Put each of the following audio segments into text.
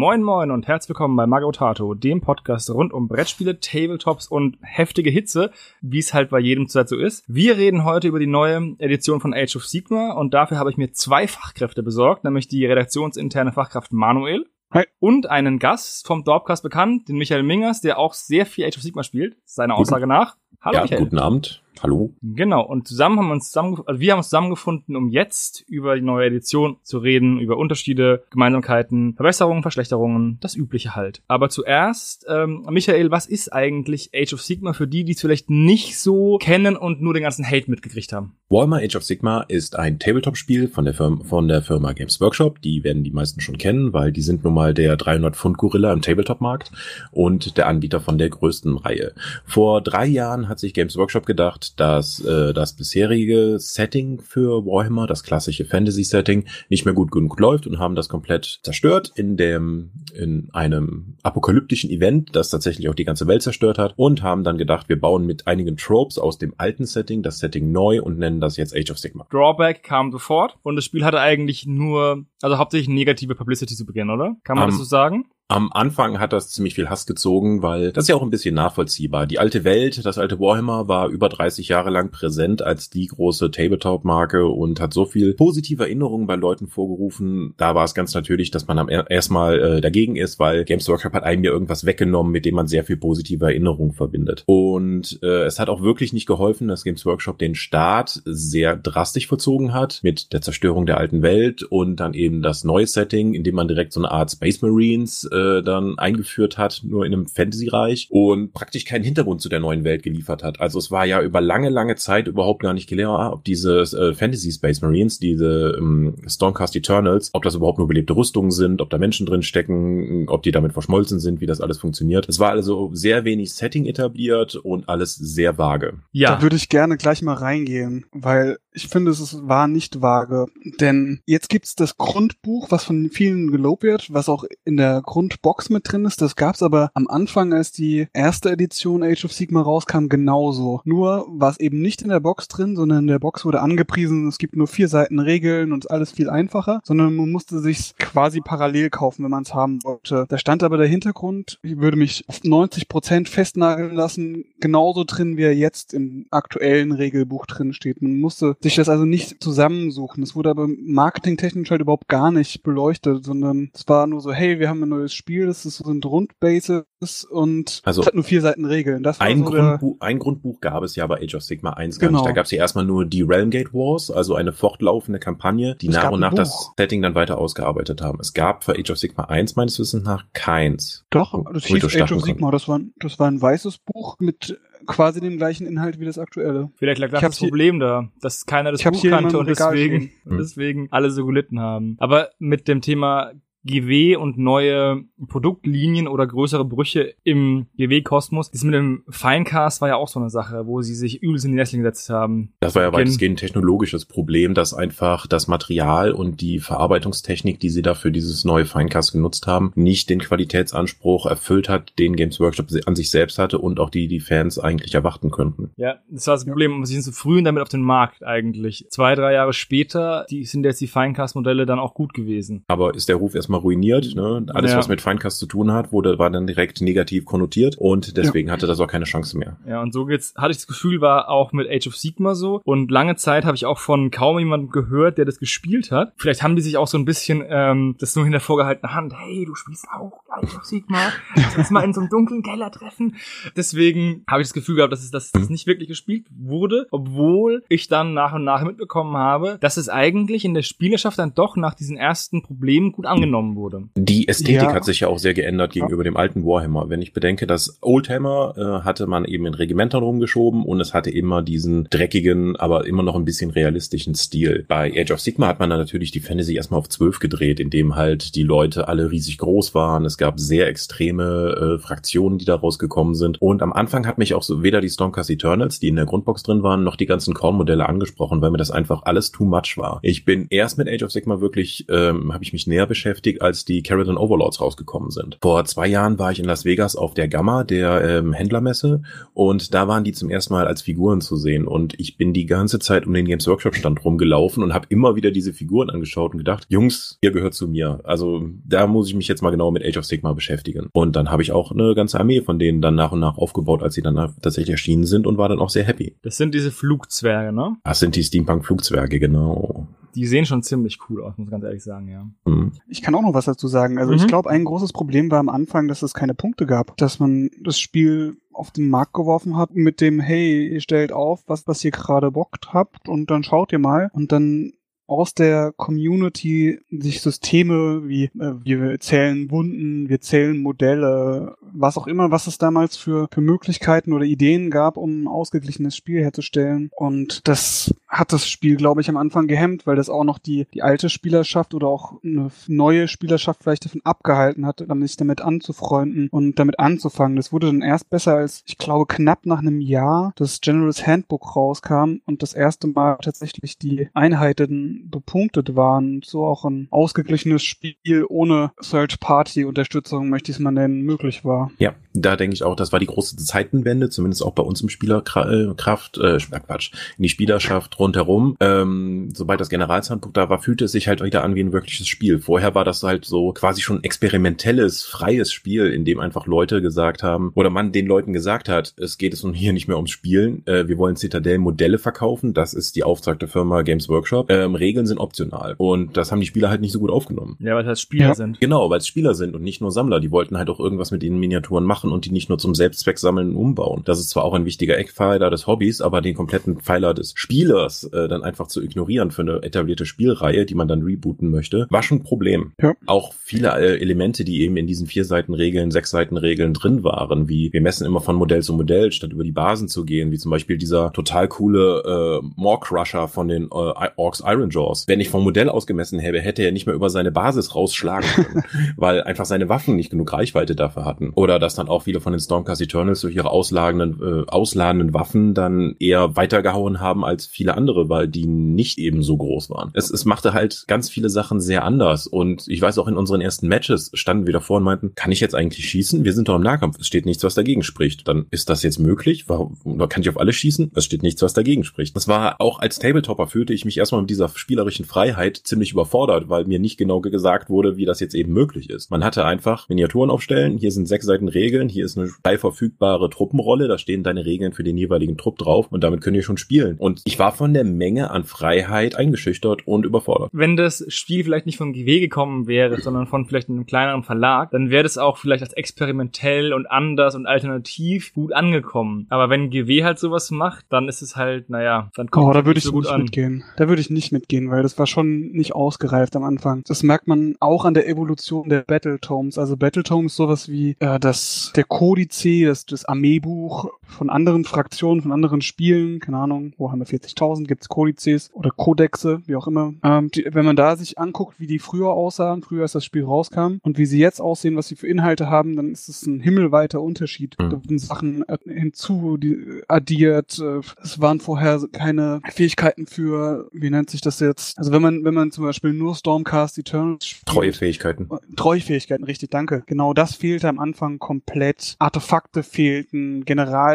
Moin moin und herzlich willkommen bei Mago Tato, dem Podcast rund um Brettspiele, Tabletops und heftige Hitze, wie es halt bei jedem Zeit so ist. Wir reden heute über die neue Edition von Age of Sigma und dafür habe ich mir zwei Fachkräfte besorgt, nämlich die redaktionsinterne Fachkraft Manuel Hi. und einen Gast vom Dorpcast bekannt, den Michael Mingers, der auch sehr viel Age of Sigma spielt, seiner Aussage nach. Hallo ja, Michael. guten Abend. Hallo. Genau, und zusammen haben wir uns zusammen, also wir haben uns zusammengefunden, um jetzt über die neue Edition zu reden, über Unterschiede, Gemeinsamkeiten, Verbesserungen, Verschlechterungen, das Übliche halt. Aber zuerst, ähm, Michael, was ist eigentlich Age of Sigma für die, die es vielleicht nicht so kennen und nur den ganzen Hate mitgekriegt haben? Warhammer Age of Sigma ist ein Tabletop-Spiel von der, Firma, von der Firma Games Workshop. Die werden die meisten schon kennen, weil die sind nun mal der 300-Pfund-Gorilla im Tabletop-Markt und der Anbieter von der größten Reihe. Vor drei Jahren hat sich Games Workshop gedacht, dass äh, das bisherige Setting für Warhammer, das klassische Fantasy-Setting, nicht mehr gut genug läuft und haben das komplett zerstört in dem in einem apokalyptischen Event, das tatsächlich auch die ganze Welt zerstört hat und haben dann gedacht, wir bauen mit einigen Tropes aus dem alten Setting das Setting neu und nennen das jetzt Age of Sigma. Drawback kam sofort und das Spiel hatte eigentlich nur, also hauptsächlich negative Publicity zu Beginn, oder? Kann man Um, das so sagen? Am Anfang hat das ziemlich viel Hass gezogen, weil das ist ja auch ein bisschen nachvollziehbar. Die alte Welt, das alte Warhammer war über 30 Jahre lang präsent als die große Tabletop-Marke und hat so viel positive Erinnerungen bei Leuten vorgerufen. Da war es ganz natürlich, dass man am er erstmal äh, dagegen ist, weil Games Workshop hat einem ja irgendwas weggenommen, mit dem man sehr viel positive Erinnerungen verbindet. Und äh, es hat auch wirklich nicht geholfen, dass Games Workshop den Start sehr drastisch verzogen hat mit der Zerstörung der alten Welt und dann eben das neue Setting, in dem man direkt so eine Art Space Marines äh, dann eingeführt hat, nur in einem Fantasy-Reich und praktisch keinen Hintergrund zu der neuen Welt geliefert hat. Also es war ja über lange, lange Zeit überhaupt gar nicht klar, ob diese äh, Fantasy Space Marines, diese ähm, Stormcast Eternals, ob das überhaupt nur belebte Rüstungen sind, ob da Menschen drin stecken, ob die damit verschmolzen sind, wie das alles funktioniert. Es war also sehr wenig Setting etabliert und alles sehr vage. Ja. Da würde ich gerne gleich mal reingehen, weil ich finde, es war nicht vage. Denn jetzt gibt's das Grundbuch, was von vielen gelobt wird, was auch in der Grundbox mit drin ist. Das gab's aber am Anfang, als die erste Edition Age of Sigma rauskam, genauso. Nur war es eben nicht in der Box drin, sondern in der Box wurde angepriesen, es gibt nur vier Seiten Regeln und alles viel einfacher, sondern man musste sich's quasi parallel kaufen, wenn man es haben wollte. Da stand aber der Hintergrund, ich würde mich auf 90 Prozent festnageln lassen, genauso drin, wie er jetzt im aktuellen Regelbuch drin steht. Man musste sich das also nicht zusammensuchen. Es wurde aber marketingtechnisch halt überhaupt gar nicht beleuchtet, sondern es war nur so, hey, wir haben ein neues Spiel, das ist, sind Rundbases und Also es hat nur vier Seiten Regeln. Das Ein, so der, Grundbuch, ein Grundbuch gab es ja bei Age of Sigma 1 gar Genau. nicht. Da gab es ja erstmal nur die Realmgate Wars, also eine fortlaufende Kampagne, die Es nach und nach das. Setting dann weiter ausgearbeitet haben. Es gab für Age of Sigma 1 meines Wissens nach keins. Doch, das hieß Age of Sigma. Das war, das war ein weißes Buch mit quasi dem gleichen Inhalt wie das aktuelle. Vielleicht lag das das Problem da, dass keiner das Buch kannte und deswegen, stehen. deswegen alle so gelitten haben. Aber mit dem Thema GW und neue Produktlinien oder größere Brüche im GW-Kosmos, das mit dem Finecast war ja auch so eine Sache, wo sie sich übelst in die Nesseln gesetzt haben. Das war ja weitestgehend ein technologisches Problem, dass einfach das Material und die Verarbeitungstechnik, die sie da für dieses neue Finecast genutzt haben, nicht den Qualitätsanspruch erfüllt hat, den Games Workshop an sich selbst hatte und auch die die Fans eigentlich erwarten könnten. Ja, das war das Problem. Sie sind zu früh damit auf den Markt eigentlich. Zwei, drei Jahre später die sind jetzt die Finecast-Modelle dann auch gut gewesen. Aber ist der Ruf erstmal ruiniert, ne? Alles, Ja. was mit Finecast zu tun hat, wurde, war dann direkt negativ konnotiert und deswegen hatte das auch keine Chance mehr. Ja, und so geht's, hatte ich das Gefühl, war auch mit Age of Sigma so. Und lange Zeit habe ich auch von kaum jemandem gehört, der das gespielt hat. Vielleicht haben die sich auch so ein bisschen ähm, das nur hinter vorgehaltener Hand. Hey, du spielst auch Age of Sigma. Lass uns mal in so einem dunklen Keller treffen. Deswegen habe ich das Gefühl gehabt, dass es dass das nicht wirklich gespielt wurde, obwohl ich dann nach und nach mitbekommen habe, dass es eigentlich in der Spielerschaft dann doch nach diesen ersten Problemen gut angenommen wurde. Die Ästhetik Ja. hat sich ja auch sehr geändert gegenüber dem alten Warhammer. Wenn ich bedenke, dass Oldhammer äh, hatte man eben in Regimentern rumgeschoben und es hatte immer diesen dreckigen, aber immer noch ein bisschen realistischen Stil. Bei Age of Sigma hat man dann natürlich die Fantasy erstmal auf 12 gedreht, indem halt die Leute alle riesig groß waren. Es gab sehr extreme äh, Fraktionen, die da rausgekommen sind. Und am Anfang hat mich auch so weder die Stormcast Eternals, die in der Grundbox drin waren, noch die ganzen Korn-Modelle angesprochen, weil mir das einfach alles too much war. Ich bin erst mit Age of Sigma wirklich, ähm, habe ich mich näher beschäftigt, als die Carrion Overlords rausgekommen sind. Vor zwei Jahren war ich in Las Vegas auf der Gamma, der ähm, Händlermesse, und da waren die zum ersten Mal als Figuren zu sehen. Und ich bin die ganze Zeit um den Games Workshop Stand rumgelaufen und habe immer wieder diese Figuren angeschaut und gedacht, Jungs, ihr gehört zu mir. Also da muss ich mich jetzt mal genau mit Age of Sigma beschäftigen. Und dann habe ich auch eine ganze Armee von denen dann nach und nach aufgebaut, als sie dann tatsächlich erschienen sind und war dann auch sehr happy. Das sind diese Flugzwerge, ne? Das sind die Steampunk-Flugzwerge, genau. Die sehen schon ziemlich cool aus, muss ich ganz ehrlich sagen, ja. Mhm. Ich kann auch noch was dazu sagen. Also mhm. ich glaube, ein großes Problem war am Anfang, dass es keine Punkte gab. Dass man das Spiel auf den Markt geworfen hat mit dem, hey, ihr stellt auf, was, was ihr gerade bockt habt und dann schaut ihr mal. Und dann aus der Community sich Systeme wie äh, wir zählen Wunden, wir zählen Modelle, was auch immer, was es damals für, für Möglichkeiten oder Ideen gab, um ein ausgeglichenes Spiel herzustellen. Und das hat das Spiel, glaube ich, am Anfang gehemmt, weil das auch noch die, die alte Spielerschaft oder auch eine neue Spielerschaft vielleicht davon abgehalten hat, sich damit anzufreunden und damit anzufangen. Das wurde dann erst besser, als ich glaube, knapp nach einem Jahr das General's Handbook rauskam und das erste Mal tatsächlich die Einheiten bepunktet waren. So auch ein ausgeglichenes Spiel ohne Third-Party-Unterstützung, möchte ich es mal nennen, möglich war. Ja, da denke ich auch, das war die große Zeitenwende, zumindest auch bei uns im Spielerkraft, äh, Quatsch, in die Spielerschaft rundherum. Ähm, sobald das Generalshandbuch da war, fühlte es sich halt wieder an wie ein wirkliches Spiel. Vorher war das halt so quasi schon experimentelles, freies Spiel, in dem einfach Leute gesagt haben, oder man den Leuten gesagt hat, es geht es nun hier nicht mehr ums Spielen, äh, wir wollen Citadel Modelle verkaufen, das ist die auftragte Firma Games Workshop. Ähm, Regeln sind optional. Und das haben die Spieler halt nicht so gut aufgenommen. Ja, weil es halt Spieler ja. sind. Genau, weil es Spieler sind und nicht nur Sammler. Die wollten halt auch irgendwas mit den Miniaturen machen und die nicht nur zum Selbstzweck sammeln und umbauen. Das ist zwar auch ein wichtiger Eckpfeiler des Hobbys, aber den kompletten Pfeiler des Spielers äh, dann einfach zu ignorieren für eine etablierte Spielreihe, die man dann rebooten möchte, war schon ein Problem. Ja. Auch viele äh, Elemente, die eben in diesen vier Seiten Regeln, sechs Seiten Regeln drin waren, wie wir messen immer von Modell zu Modell, statt über die Basen zu gehen, wie zum Beispiel dieser total coole äh, Maw Crusher von den äh, Orcs Iron Jaws. Wenn ich vom Modell ausgemessen hätte, hätte er nicht mehr über seine Basis rausschlagen können, weil einfach seine Waffen nicht genug Reichweite dafür hatten. Oder dass dann auch viele von den Stormcast Eternals durch ihre ausladenden, äh, ausladenden Waffen dann eher weitergehauen haben als viele andere, weil die nicht eben so groß waren. Es, es machte halt ganz viele Sachen sehr anders und ich weiß auch in unseren ersten Matches standen wir davor und meinten, kann ich jetzt eigentlich schießen? Wir sind doch im Nahkampf. Es steht nichts, was dagegen spricht. Dann ist das jetzt möglich? Warum, kann ich auf alle schießen? Es steht nichts, was dagegen spricht. Das war auch als Tabletopper fühlte ich mich erstmal mit dieser spielerischen Freiheit ziemlich überfordert, weil mir nicht genau gesagt wurde, wie das jetzt eben möglich ist. Man hatte einfach Miniaturen aufstellen, hier sind sechs Seiten Regeln, hier ist eine frei verfügbare Truppenrolle, da stehen deine Regeln für den jeweiligen Trupp drauf und damit könnt ihr schon spielen. Und ich war von der Menge an Freiheit eingeschüchtert und überfordert. Wenn das Spiel vielleicht nicht von GW gekommen wäre, sondern von vielleicht einem kleineren Verlag, dann wäre das auch vielleicht als experimentell und anders und alternativ gut angekommen. Aber wenn GW halt sowas macht, dann ist es halt, naja, dann kommt oh, da würde ich so gut nicht an. mitgehen. Da würde ich nicht mitgehen, weil das war schon nicht ausgereift am Anfang. Das merkt man auch an der Evolution der Battletomes. Also Battletomes sowas wie äh, das der Kodice, das, das Armeebuch von anderen Fraktionen, von anderen Spielen, keine Ahnung, wo haben wir 40.000, gibt's Kodizes oder Kodexe, wie auch immer. Ähm, die, wenn man da sich anguckt, wie die früher aussahen, früher als das Spiel rauskam und wie sie jetzt aussehen, was sie für Inhalte haben, dann ist es ein himmelweiter Unterschied. Mhm. Da wurden Sachen hinzu die, addiert. Äh, es waren vorher keine Fähigkeiten für, wie nennt sich das jetzt? Also wenn man, wenn man zum Beispiel nur Stormcast Eternals spielt, Treuefähigkeiten. Treuefähigkeiten, richtig, danke. Genau das fehlte am Anfang komplett. Artefakte fehlten,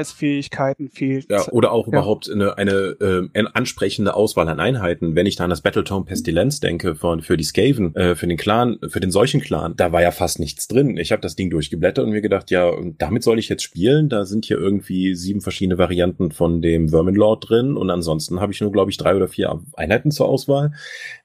Generalsfähigkeiten fehlten. Ja, oder auch ja. überhaupt eine, eine äh, ansprechende Auswahl an Einheiten. Wenn ich da an das Battletome Pestilenz denke, von, für die Skaven, äh, für den Clan, für den solchen Clan, da war ja fast nichts drin. Ich habe das Ding durchgeblättert und mir gedacht, ja, damit soll ich jetzt spielen. Da sind hier irgendwie sieben verschiedene Varianten von dem Verminlord drin und ansonsten habe ich nur, glaube ich, drei oder vier Einheiten zur Auswahl.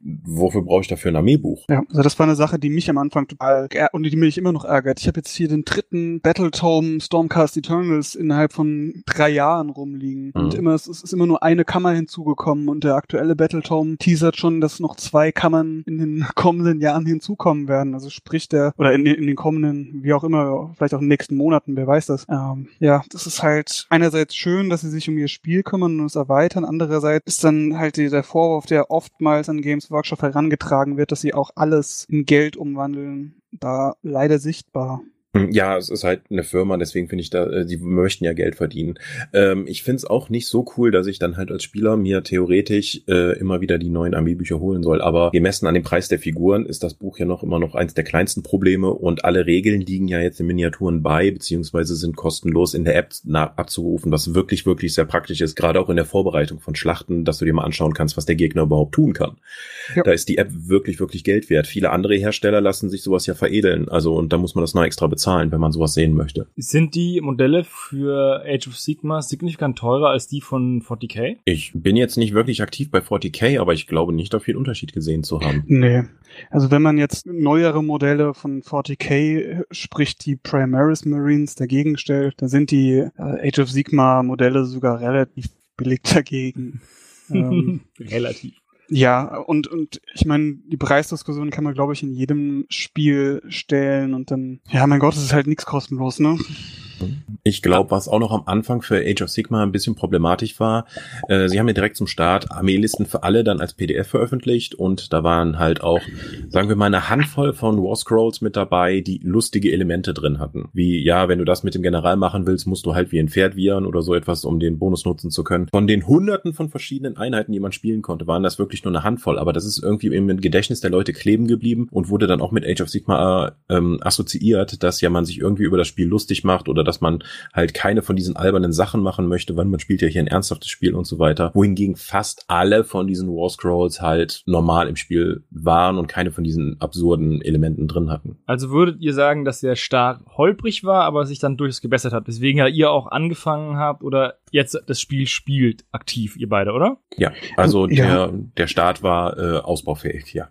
Wofür brauche ich dafür ein Armeebuch? Ja, also das war eine Sache, die mich am Anfang total und die mich immer noch ärgert. Ich habe jetzt hier den dritten Battletome Stormcast Eternals innerhalb von drei Jahren rumliegen. Mhm. Und immer, es ist immer nur eine Kammer hinzugekommen und der aktuelle Battletome teasert schon, dass noch zwei Kammern in den kommenden Jahren hinzukommen werden. Also sprich der, oder in, den- in den kommenden, wie auch immer, vielleicht auch in den nächsten Monaten, wer weiß das. Ähm, ja, das ist halt einerseits schön, dass sie sich um ihr Spiel kümmern und es erweitern. Andererseits ist dann halt der Vorwurf, der oftmals an Games Workshop herangetragen wird, dass sie auch alles in Geld umwandeln, da leider sichtbar. Ja, es ist halt eine Firma, deswegen finde ich da, äh, die möchten ja Geld verdienen. Ähm, ich finde es auch nicht so cool, dass ich dann halt als Spieler mir theoretisch äh, immer wieder die neuen Armeebücher holen soll. Aber gemessen an dem Preis der Figuren ist das Buch ja noch immer noch eins der kleinsten Probleme und alle Regeln liegen ja jetzt in Miniaturen bei, beziehungsweise sind kostenlos in der App abzurufen, was wirklich, wirklich sehr praktisch ist, gerade auch in der Vorbereitung von Schlachten, dass du dir mal anschauen kannst, was der Gegner überhaupt tun kann. Ja. Da ist die App wirklich, wirklich Geld wert. Viele andere Hersteller lassen sich sowas ja veredeln. Also, und da muss man das noch extra bezahlen, wenn man sowas sehen möchte. Sind die Modelle für Age of Sigma signifikant teurer als die von 40k? Ich bin jetzt nicht wirklich aktiv bei 40k, aber ich glaube nicht, da viel Unterschied gesehen zu haben. Nee. Also wenn man jetzt neuere Modelle von 40k, sprich die Primaris Marines dagegen stellt, dann sind die äh, Age of Sigma Modelle sogar relativ billig dagegen. ähm, Relativ. Ja, und, und ich meine, die Preisdiskussion kann man, glaube ich, in jedem Spiel stellen und dann, ja, mein Gott, es ist halt nichts kostenlos, ne? Ich glaube, was auch noch am Anfang für Age of Sigma ein bisschen problematisch war, äh, sie haben ja direkt zum Start Armeelisten für alle dann als PDF veröffentlicht und da waren halt auch, sagen wir mal, eine Handvoll von War Scrolls mit dabei, die lustige Elemente drin hatten. Wie, ja, wenn du das mit dem General machen willst, musst du halt wie ein Pferd wiehern oder so etwas, um den Bonus nutzen zu können. Von den hunderten von verschiedenen Einheiten, die man spielen konnte, waren das wirklich nur eine Handvoll, aber das ist irgendwie im Gedächtnis der Leute kleben geblieben und wurde dann auch mit Age of Sigma äh, ähm, assoziiert, dass ja man sich irgendwie über das Spiel lustig macht oder dass man halt keine von diesen albernen Sachen machen möchte, weil man spielt ja hier ein ernsthaftes Spiel und so weiter. Wohingegen fast alle von diesen War Scrolls halt normal im Spiel waren und keine von diesen absurden Elementen drin hatten. Also würdet ihr sagen, dass der Start holprig war, aber sich dann durchaus gebessert hat, weswegen ja ihr auch angefangen habt oder jetzt das Spiel spielt aktiv, ihr beide, oder? Ja, also Ja. der der Start war äh, ausbaufähig, ja.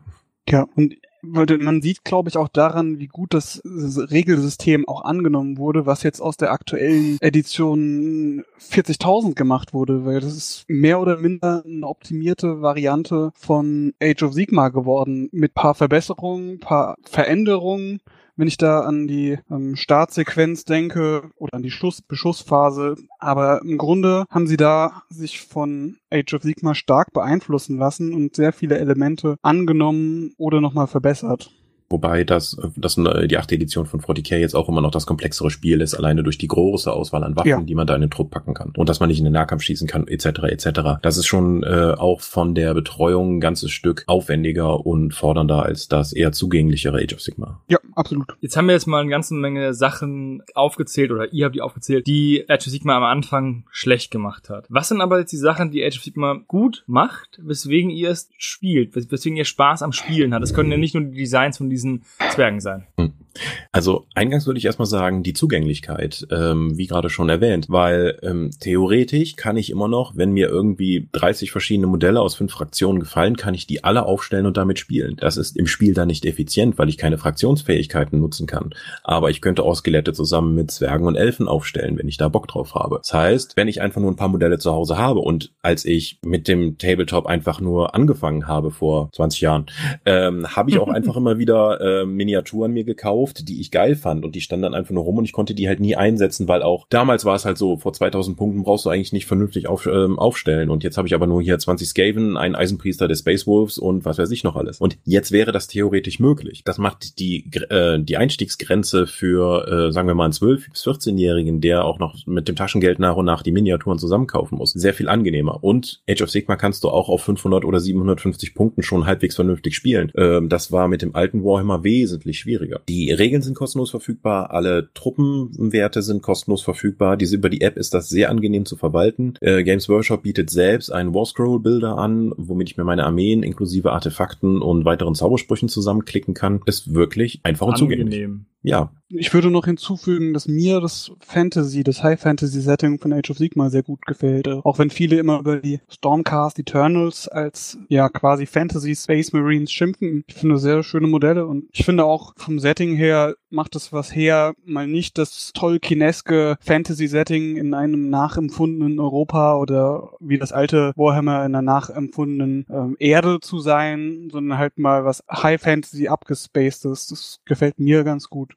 Ja, und weil man sieht, glaube ich, auch daran, wie gut das Regelsystem auch angenommen wurde, was jetzt aus der aktuellen Edition 40.000 gemacht wurde, weil das ist mehr oder minder eine optimierte Variante von Age of Sigma geworden, mit paar Verbesserungen, paar Veränderungen. Wenn ich da an die ähm, Startsequenz denke oder an die Schluss Beschussphase, aber im Grunde haben sie da sich von Age of Sigma stark beeinflussen lassen und sehr viele Elemente angenommen oder nochmal verbessert. Wobei das, das äh, die achte Edition von 40k jetzt auch immer noch das komplexere Spiel ist, alleine durch die große Auswahl an Waffen, Ja. die man da in den Trupp packen kann. Und dass man nicht in den Nahkampf schießen kann, etc. etc. Das ist schon äh, auch von der Betreuung ein ganzes Stück aufwendiger und fordernder als das eher zugänglichere Age of Sigma. Ja, absolut. Jetzt haben wir jetzt mal eine ganze Menge Sachen aufgezählt oder ihr habt die aufgezählt, die Age of Sigma am Anfang schlecht gemacht hat. Was sind aber jetzt die Sachen, die Age of Sigma gut macht, weswegen ihr es spielt, wes- weswegen ihr Spaß am Spielen hat? Das können ja nicht nur die Designs von diesen Zwergen sein. Also eingangs würde ich erstmal sagen, die Zugänglichkeit, ähm, wie gerade schon erwähnt, weil ähm, theoretisch kann ich immer noch, wenn mir irgendwie 30 verschiedene Modelle aus fünf Fraktionen gefallen, kann ich die alle aufstellen und damit spielen. Das ist im Spiel dann nicht effizient, weil ich keine Fraktionsfähigkeiten nutzen kann. Aber ich könnte auch Skelette zusammen mit Zwergen und Elfen aufstellen, wenn ich da Bock drauf habe. Das heißt, wenn ich einfach nur ein paar Modelle zu Hause habe und als ich mit dem Tabletop einfach nur angefangen habe vor 20 Jahren, ähm, habe ich auch einfach immer wieder äh, Miniaturen mir gekauft, die ich geil fand und die standen dann einfach nur rum und ich konnte die halt nie einsetzen, weil auch damals war es halt so, vor 2000 Punkten brauchst du eigentlich nicht vernünftig auf, ähm, aufstellen und jetzt habe ich aber nur hier 20 Skaven, einen Eisenpriester des Space Wolves und was weiß ich noch alles. Und jetzt wäre das theoretisch möglich. Das macht die, äh, die Einstiegsgrenze für, äh, sagen wir mal, einen 12- bis 14-Jährigen, der auch noch mit dem Taschengeld nach und nach die Miniaturen zusammenkaufen muss, sehr viel angenehmer. Und Age of Sigma kannst du auch auf 500 oder 750 Punkten schon halbwegs vernünftig spielen. Ähm, das war mit dem alten Warhammer wesentlich schwieriger. Die Regeln sind kostenlos verfügbar, alle Truppenwerte sind kostenlos verfügbar. Diese, über die App ist das sehr angenehm zu verwalten. Äh, Games Workshop bietet selbst einen War Scroll Builder an, womit ich mir meine Armeen inklusive Artefakten und weiteren Zaubersprüchen zusammenklicken kann. Ist wirklich einfach und zugänglich. Ja, Ich würde noch hinzufügen, dass mir das Fantasy, das High Fantasy Setting von Age of Sigma sehr gut gefällt. Auch wenn viele immer über die Stormcast Eternals als ja quasi Fantasy Space Marines schimpfen. Ich finde sehr schöne Modelle und ich finde auch vom Setting her macht es was her, mal nicht das Tolkieneske Fantasy-Setting in einem nachempfundenen Europa oder wie das alte Warhammer in einer nachempfundenen ähm, Erde zu sein, sondern halt mal was High Fantasy abgespacedes. Das gefällt mir ganz gut.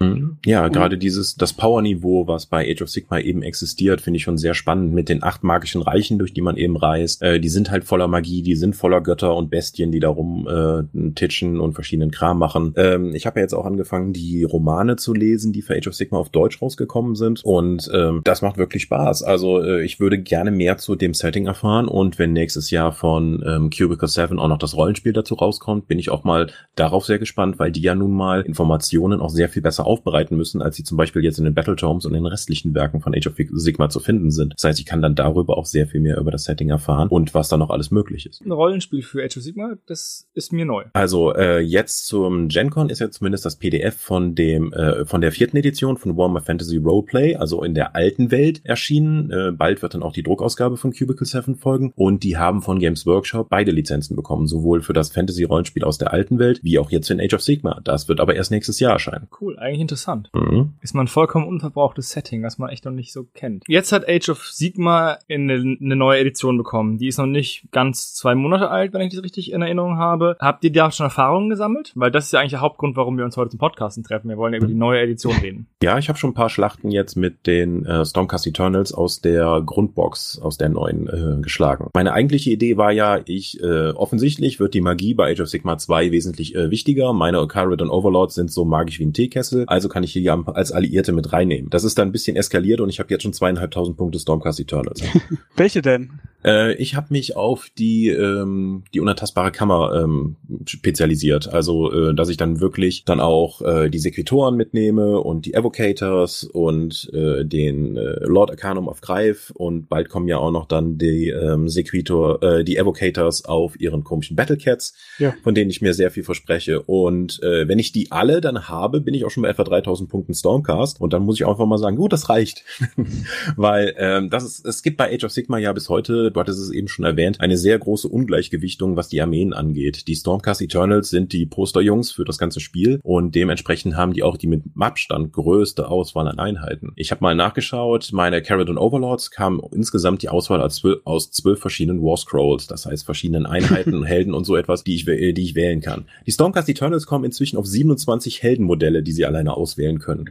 Mhm. Ja, gerade dieses, das Power-Niveau, was bei Age of Sigma eben existiert, finde ich schon sehr spannend mit den acht magischen Reichen, durch die man eben reist. Äh, die sind halt voller Magie, die sind voller Götter und Bestien, die darum äh, titschen und verschiedenen Kram machen. Ähm, ich habe ja jetzt auch angefangen, die Romane zu lesen, die für Age of Sigma auf Deutsch rausgekommen sind und ähm, das macht wirklich Spaß. Also äh, ich würde gerne mehr zu dem Setting erfahren und wenn nächstes Jahr von ähm, Cubicle 7 auch noch das Rollenspiel dazu rauskommt, bin ich auch mal darauf sehr gespannt, weil die ja nun mal Informationen auch sehr viel besser aufbereiten müssen, als sie zum Beispiel jetzt in den Battletomes und in den restlichen Werken von Age of Sigma zu finden sind. Das heißt, ich kann dann darüber auch sehr viel mehr über das Setting erfahren und was da noch alles möglich ist. Ein Rollenspiel für Age of Sigma, das ist mir neu. Also äh, jetzt zum GenCon ist ja zumindest das PDF von dem äh, von der vierten Edition von Warhammer Fantasy Roleplay, also in der alten Welt erschienen. Äh, bald wird dann auch die Druckausgabe von Cubicle 7 folgen und die haben von Games Workshop beide Lizenzen bekommen, sowohl für das Fantasy Rollenspiel aus der alten Welt wie auch jetzt in Age of Sigma. Das wird aber erst nächstes Jahr erscheinen. Cool, eigentlich interessant. Mhm. Ist man vollkommen unverbrauchtes Setting, was man echt noch nicht so kennt. Jetzt hat Age of Sigma eine, eine neue Edition bekommen. Die ist noch nicht ganz zwei Monate alt, wenn ich das richtig in Erinnerung habe. Habt ihr da schon Erfahrungen gesammelt? Weil das ist ja eigentlich der Hauptgrund, warum wir uns heute zum Podcasten treffen. Wir wollen ja über die mhm. neue Edition reden. Ja, ich habe schon ein paar Schlachten jetzt mit den äh, Stormcast Eternals aus der Grundbox, aus der neuen äh, geschlagen. Meine eigentliche Idee war ja, ich äh, offensichtlich wird die Magie bei Age of Sigma 2 wesentlich äh, wichtiger. Meine Ocarad und Overlords sind so magisch wie ein Teekessel, also kann ich hier als Alliierte mit reinnehmen. Das ist dann ein bisschen eskaliert und ich habe jetzt schon zweieinhalbtausend Punkte Stormcast Eternals. Welche denn? Äh, ich habe mich auf die ähm, die unantastbare Kammer ähm, spezialisiert, also äh, dass ich dann wirklich dann auch äh, die Sequitoren mitnehme und die Evocators und äh, den äh, Lord Arcanum of Greif und bald kommen ja auch noch dann die ähm, Sequitor, äh, die Evocators auf ihren komischen Battlecats, ja. von denen ich mir sehr viel verspreche. Und äh, wenn ich die alle dann habe, bin ich auch schon bei etwa 3000 Punkten Stormcast und dann muss ich einfach mal sagen, gut, das reicht, weil ähm, das ist, es gibt bei Age of Sigma ja bis heute du hattest es eben schon erwähnt, eine sehr große Ungleichgewichtung, was die Armeen angeht. Die Stormcast Eternals sind die Posterjungs für das ganze Spiel und dementsprechend haben die auch die mit Abstand größte Auswahl an Einheiten. Ich habe mal nachgeschaut, meine Caradon Overlords kamen insgesamt die Auswahl aus zwölf, aus zwölf verschiedenen War Scrolls, das heißt verschiedenen Einheiten, Helden und so etwas, die ich, die ich wählen kann. Die Stormcast Eternals kommen inzwischen auf 27 Heldenmodelle, die sie alleine auswählen können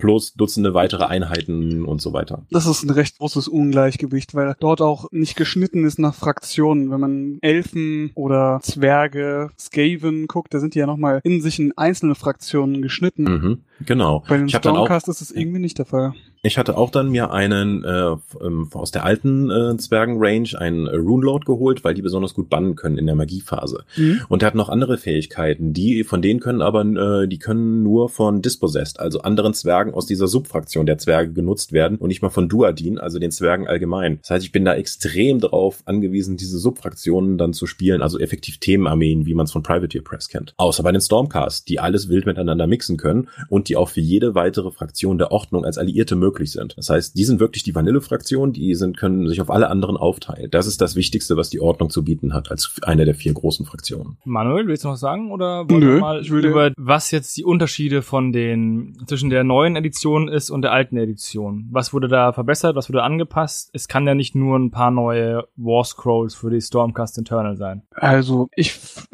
plus Dutzende weitere Einheiten und so weiter. Das ist ein recht großes Ungleichgewicht, weil dort auch nicht geschnitten ist nach Fraktionen. Wenn man Elfen oder Zwerge, Skaven guckt, da sind die ja nochmal in sich in einzelne Fraktionen geschnitten. Mhm, genau. Bei den Stormcast ist es irgendwie nicht der Fall. Ich hatte auch dann mir einen äh, ähm, aus der alten äh, Zwergen-Range, einen Runelord geholt, weil die besonders gut bannen können in der Magiephase. Mhm. Und der hat noch andere Fähigkeiten, die von denen können aber, äh, die können nur von Dispossessed, also anderen Zwergen aus dieser Subfraktion der Zwerge genutzt werden und nicht mal von Duadin, also den Zwergen allgemein. Das heißt, ich bin da extrem darauf angewiesen, diese Subfraktionen dann zu spielen, also effektiv Themenarmeen, wie man es von Privateer Press kennt. Außer bei den Stormcast, die alles wild miteinander mixen können und die auch für jede weitere Fraktion der Ordnung als Alliierte möglich sind. Das heißt, die sind wirklich die Vanille-Fraktion, die sind, können sich auf alle anderen aufteilen. Das ist das Wichtigste, was die Ordnung zu bieten hat, als eine der vier großen Fraktionen. Manuel, willst du noch sagen? Oder wollen Nö, wir mal über was jetzt die Unterschiede von den, zwischen der neuen Edition ist und der alten Edition? Was wurde da verbessert? Was wurde angepasst? Es kann ja nicht nur ein paar neue War Scrolls für die Stormcast Internal sein. Also, ich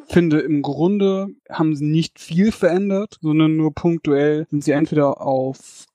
finde, im Grunde haben sie nicht viel verändert, sondern nur punktuell sind sie entweder auf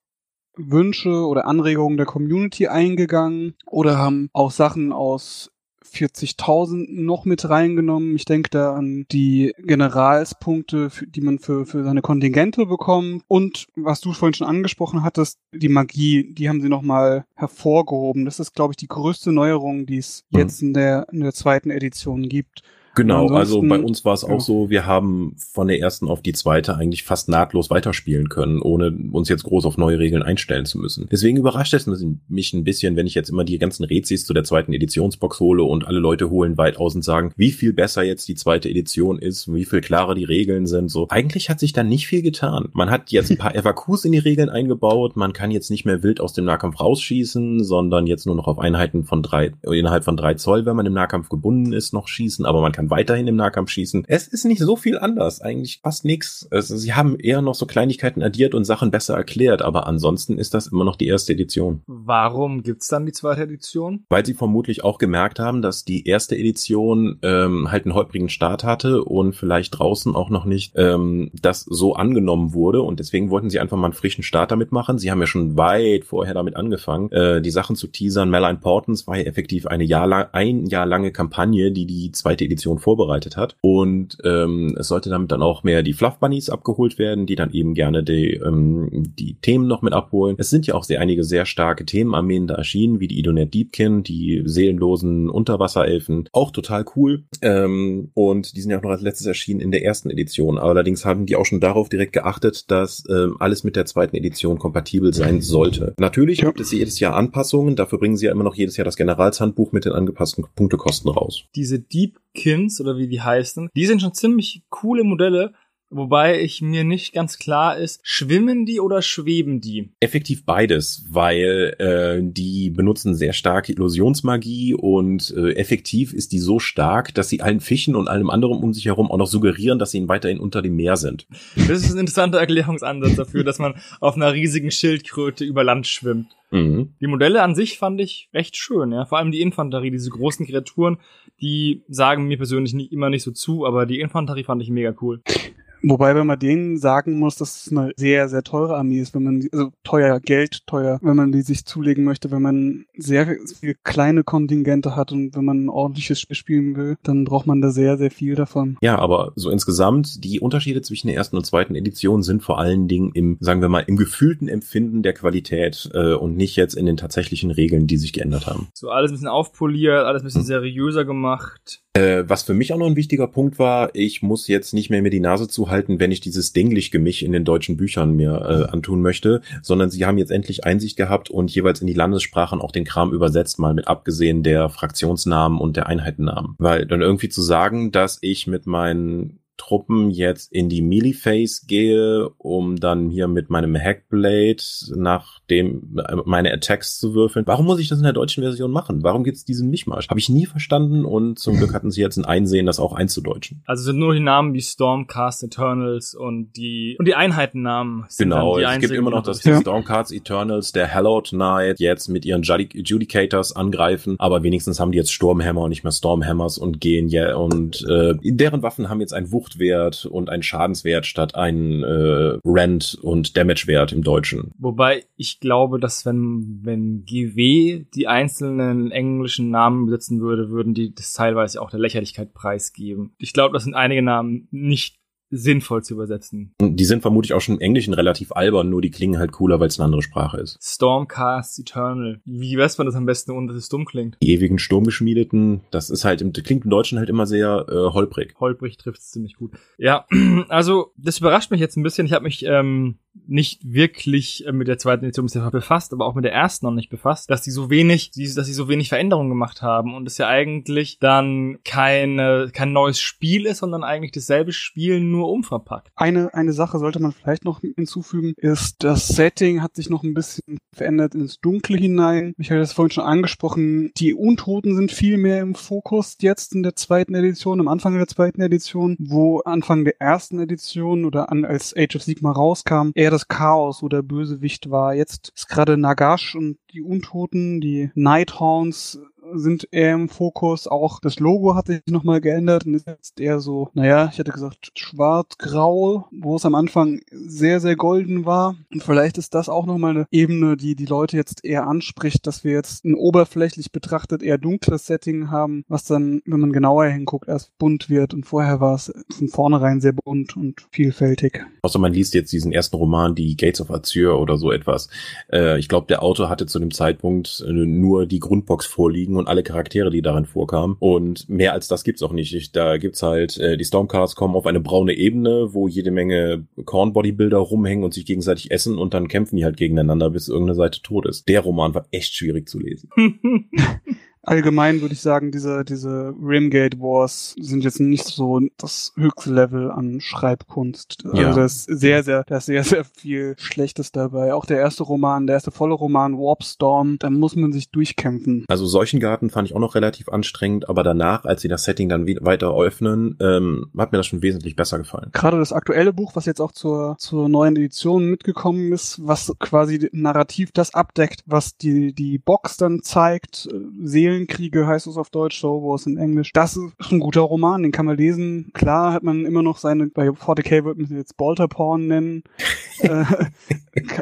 Wünsche oder Anregungen der Community eingegangen oder haben auch Sachen aus 40.000 noch mit reingenommen. Ich denke da an die Generalspunkte, die man für, für seine Kontingente bekommt. Und was du vorhin schon angesprochen hattest, die Magie, die haben sie nochmal hervorgehoben. Das ist, glaube ich, die größte Neuerung, die es mhm. jetzt in der, in der zweiten Edition gibt. Genau, also bei uns war es ja. auch so, wir haben von der ersten auf die zweite eigentlich fast nahtlos weiterspielen können, ohne uns jetzt groß auf neue Regeln einstellen zu müssen. Deswegen überrascht es mich ein bisschen, wenn ich jetzt immer die ganzen Rezis zu der zweiten Editionsbox hole und alle Leute holen weit aus und sagen, wie viel besser jetzt die zweite Edition ist, wie viel klarer die Regeln sind. So, eigentlich hat sich da nicht viel getan. Man hat jetzt ein paar FAQs in die Regeln eingebaut, man kann jetzt nicht mehr wild aus dem Nahkampf rausschießen, sondern jetzt nur noch auf Einheiten von drei, innerhalb von drei Zoll, wenn man im Nahkampf gebunden ist, noch schießen, aber man kann weiterhin im Nahkampf schießen. Es ist nicht so viel anders, eigentlich fast nichts. Also, sie haben eher noch so Kleinigkeiten addiert und Sachen besser erklärt, aber ansonsten ist das immer noch die erste Edition. Warum gibt's dann die zweite Edition? Weil sie vermutlich auch gemerkt haben, dass die erste Edition ähm, halt einen holprigen Start hatte und vielleicht draußen auch noch nicht ähm, das so angenommen wurde und deswegen wollten sie einfach mal einen frischen Start damit machen. Sie haben ja schon weit vorher damit angefangen, äh, die Sachen zu teasern. Malign Portents war ja effektiv eine Jahr lang, ein Jahr lange Kampagne, die die zweite Edition vorbereitet hat und ähm, es sollte damit dann auch mehr die Fluff Bunnies abgeholt werden, die dann eben gerne die, ähm, die Themen noch mit abholen. Es sind ja auch sehr einige sehr starke Themenarmeen da erschienen, wie die Idonet Deepkin, die seelenlosen Unterwasserelfen. Auch total cool. Ähm, und die sind ja auch noch als letztes erschienen in der ersten Edition. Allerdings haben die auch schon darauf direkt geachtet, dass ähm, alles mit der zweiten Edition kompatibel sein sollte. Natürlich gibt es jedes Jahr Anpassungen. Dafür bringen sie ja immer noch jedes Jahr das Generalshandbuch mit den angepassten Punktekosten raus. Diese Deepkins oder wie die heißen, die sind schon ziemlich coole Modelle, wobei ich mir nicht ganz klar ist, schwimmen die oder schweben die? Effektiv beides, weil äh, die benutzen sehr starke Illusionsmagie und äh, effektiv ist die so stark, dass sie allen Fischen und allem anderen um sich herum auch noch suggerieren, dass sie weiterhin unter dem Meer sind. Das ist ein interessanter Erklärungsansatz dafür, dass man auf einer riesigen Schildkröte über Land schwimmt. Mhm. Die Modelle an sich fand ich recht schön, ja. Vor allem die Infanterie, diese großen Kreaturen, die sagen mir persönlich nicht, immer nicht so zu, aber die Infanterie fand ich mega cool. Wobei, wenn man denen sagen muss, dass es eine sehr, sehr teure Armee ist, wenn man, die- also teuer, Geld teuer, wenn man die sich zulegen möchte, wenn man sehr viele kleine Kontingente hat und wenn man ein ordentliches Spiel spielen will, dann braucht man da sehr, sehr viel davon. Ja, aber so insgesamt, die Unterschiede zwischen der ersten und zweiten Edition sind vor allen Dingen im, sagen wir mal, im gefühlten Empfinden der Qualität äh, und nicht jetzt in den tatsächlichen Regeln, die sich geändert haben. So alles ein bisschen aufpoliert, alles ein bisschen seriöser gemacht. Äh, was für mich auch noch ein wichtiger Punkt war, ich muss jetzt nicht mehr mir die Nase zuhalten, wenn ich dieses Dinglich-Gemisch in den deutschen Büchern mir äh, antun möchte, sondern sie haben jetzt endlich Einsicht gehabt und jeweils in die Landessprachen auch den Kram übersetzt, mal mit abgesehen der Fraktionsnamen und der Einheitennamen. Weil dann irgendwie zu sagen, dass ich mit meinen Truppen jetzt in die Melee Phase gehe, um dann hier mit meinem Hackblade nach dem meine Attacks zu würfeln. Warum muss ich das in der deutschen Version machen? Warum gibt's diesen Mischmasch? Habe ich nie verstanden und zum Glück hatten sie jetzt ein Einsehen, das auch einzudeutschen. Also es sind nur die Namen wie Stormcast Eternals und die und die Einheitennamen. Sind Genau, dann die es gibt immer noch, die Ja. Stormcards Eternals, der Hallowed Knight jetzt mit ihren Judi- Judicators angreifen, aber wenigstens haben die jetzt Stormhammer und nicht mehr Stormhammers und gehen ja und äh, deren Waffen haben jetzt einen Wuchtwert und einen Schadenswert statt einen äh, Rent und Damagewert im Deutschen. Wobei ich glaube, dass wenn, wenn GW die einzelnen englischen Namen besitzen würde, würden die das teilweise auch der Lächerlichkeit preisgeben. Ich glaube, das sind einige Namen nicht sinnvoll zu übersetzen. Die sind vermutlich auch schon im Englischen relativ albern, nur die klingen halt cooler, weil es eine andere Sprache ist. Stormcast Eternal. Wie weiß man das am besten, ohne dass es dumm klingt? Die ewigen Sturmgeschmiedeten, das ist halt, im, klingt im Deutschen halt immer sehr äh, holprig. Holprig trifft es ziemlich gut. Ja, also das überrascht mich jetzt ein bisschen. Ich habe mich ähm, nicht wirklich äh, mit der zweiten Edition bisher befasst, aber auch mit der ersten noch nicht befasst, dass die so wenig, dass sie so wenig Veränderungen gemacht haben und es ja eigentlich dann keine, kein neues Spiel ist, sondern eigentlich dasselbe Spiel nur umverpackt. Eine, eine Sache sollte man vielleicht noch hinzufügen, ist, das Setting hat sich noch ein bisschen verändert ins Dunkle hinein. Ich hatte das vorhin schon angesprochen. Die Untoten sind viel mehr im Fokus jetzt in der zweiten Edition, am Anfang der zweiten Edition, wo Anfang der ersten Edition oder an, als Age of Sigma rauskam, eher das Chaos oder Bösewicht war. Jetzt ist gerade Nagash und die Untoten, die Nighthounds sind eher im Fokus. Auch das Logo hat sich nochmal geändert und ist jetzt eher so, naja, ich hätte gesagt schwarz-grau, wo es am Anfang sehr, sehr golden war. Und vielleicht ist das auch nochmal eine Ebene, die die Leute jetzt eher anspricht, dass wir jetzt ein oberflächlich betrachtet eher dunkles Setting haben, was dann, wenn man genauer hinguckt, erst bunt wird. Und vorher war es von vornherein sehr bunt und vielfältig. Außer man liest jetzt diesen ersten Roman, die Gates of Azure oder so etwas. Äh, ich glaube, der Autor hatte zu dem Zeitpunkt äh, nur die Grundbox vorliegen und alle Charaktere, die darin vorkamen. Und mehr als das gibt's auch nicht. Ich, da gibt's halt, äh, die Stormcasts kommen auf eine braune Ebene, wo jede Menge Corn-Bodybuilder rumhängen und sich gegenseitig essen und dann kämpfen die halt gegeneinander, bis irgendeine Seite tot ist. Der Roman war echt schwierig zu lesen. allgemein würde ich sagen, diese, diese Rimgate Wars sind jetzt nicht so das höchste Level an Schreibkunst. Also Ja. da ist sehr, sehr, da ist sehr, sehr viel Schlechtes dabei. Auch der erste Roman, der erste volle Roman, Warpstorm, da muss man sich durchkämpfen. Also Seuchengarten fand ich auch noch relativ anstrengend, aber danach, als sie das Setting dann wieder weiter öffnen, ähm, hat mir das schon wesentlich besser gefallen. Gerade das aktuelle Buch, was jetzt auch zur, zur neuen Edition mitgekommen ist, was quasi narrativ das abdeckt, was die, die Box dann zeigt, äh, Seelenkriege heißt es auf Deutsch, so wo es in Englisch. Das ist ein guter Roman, den kann man lesen. Klar hat man immer noch seine, bei 40k wird man sie jetzt Bolterporn nennen. Äh,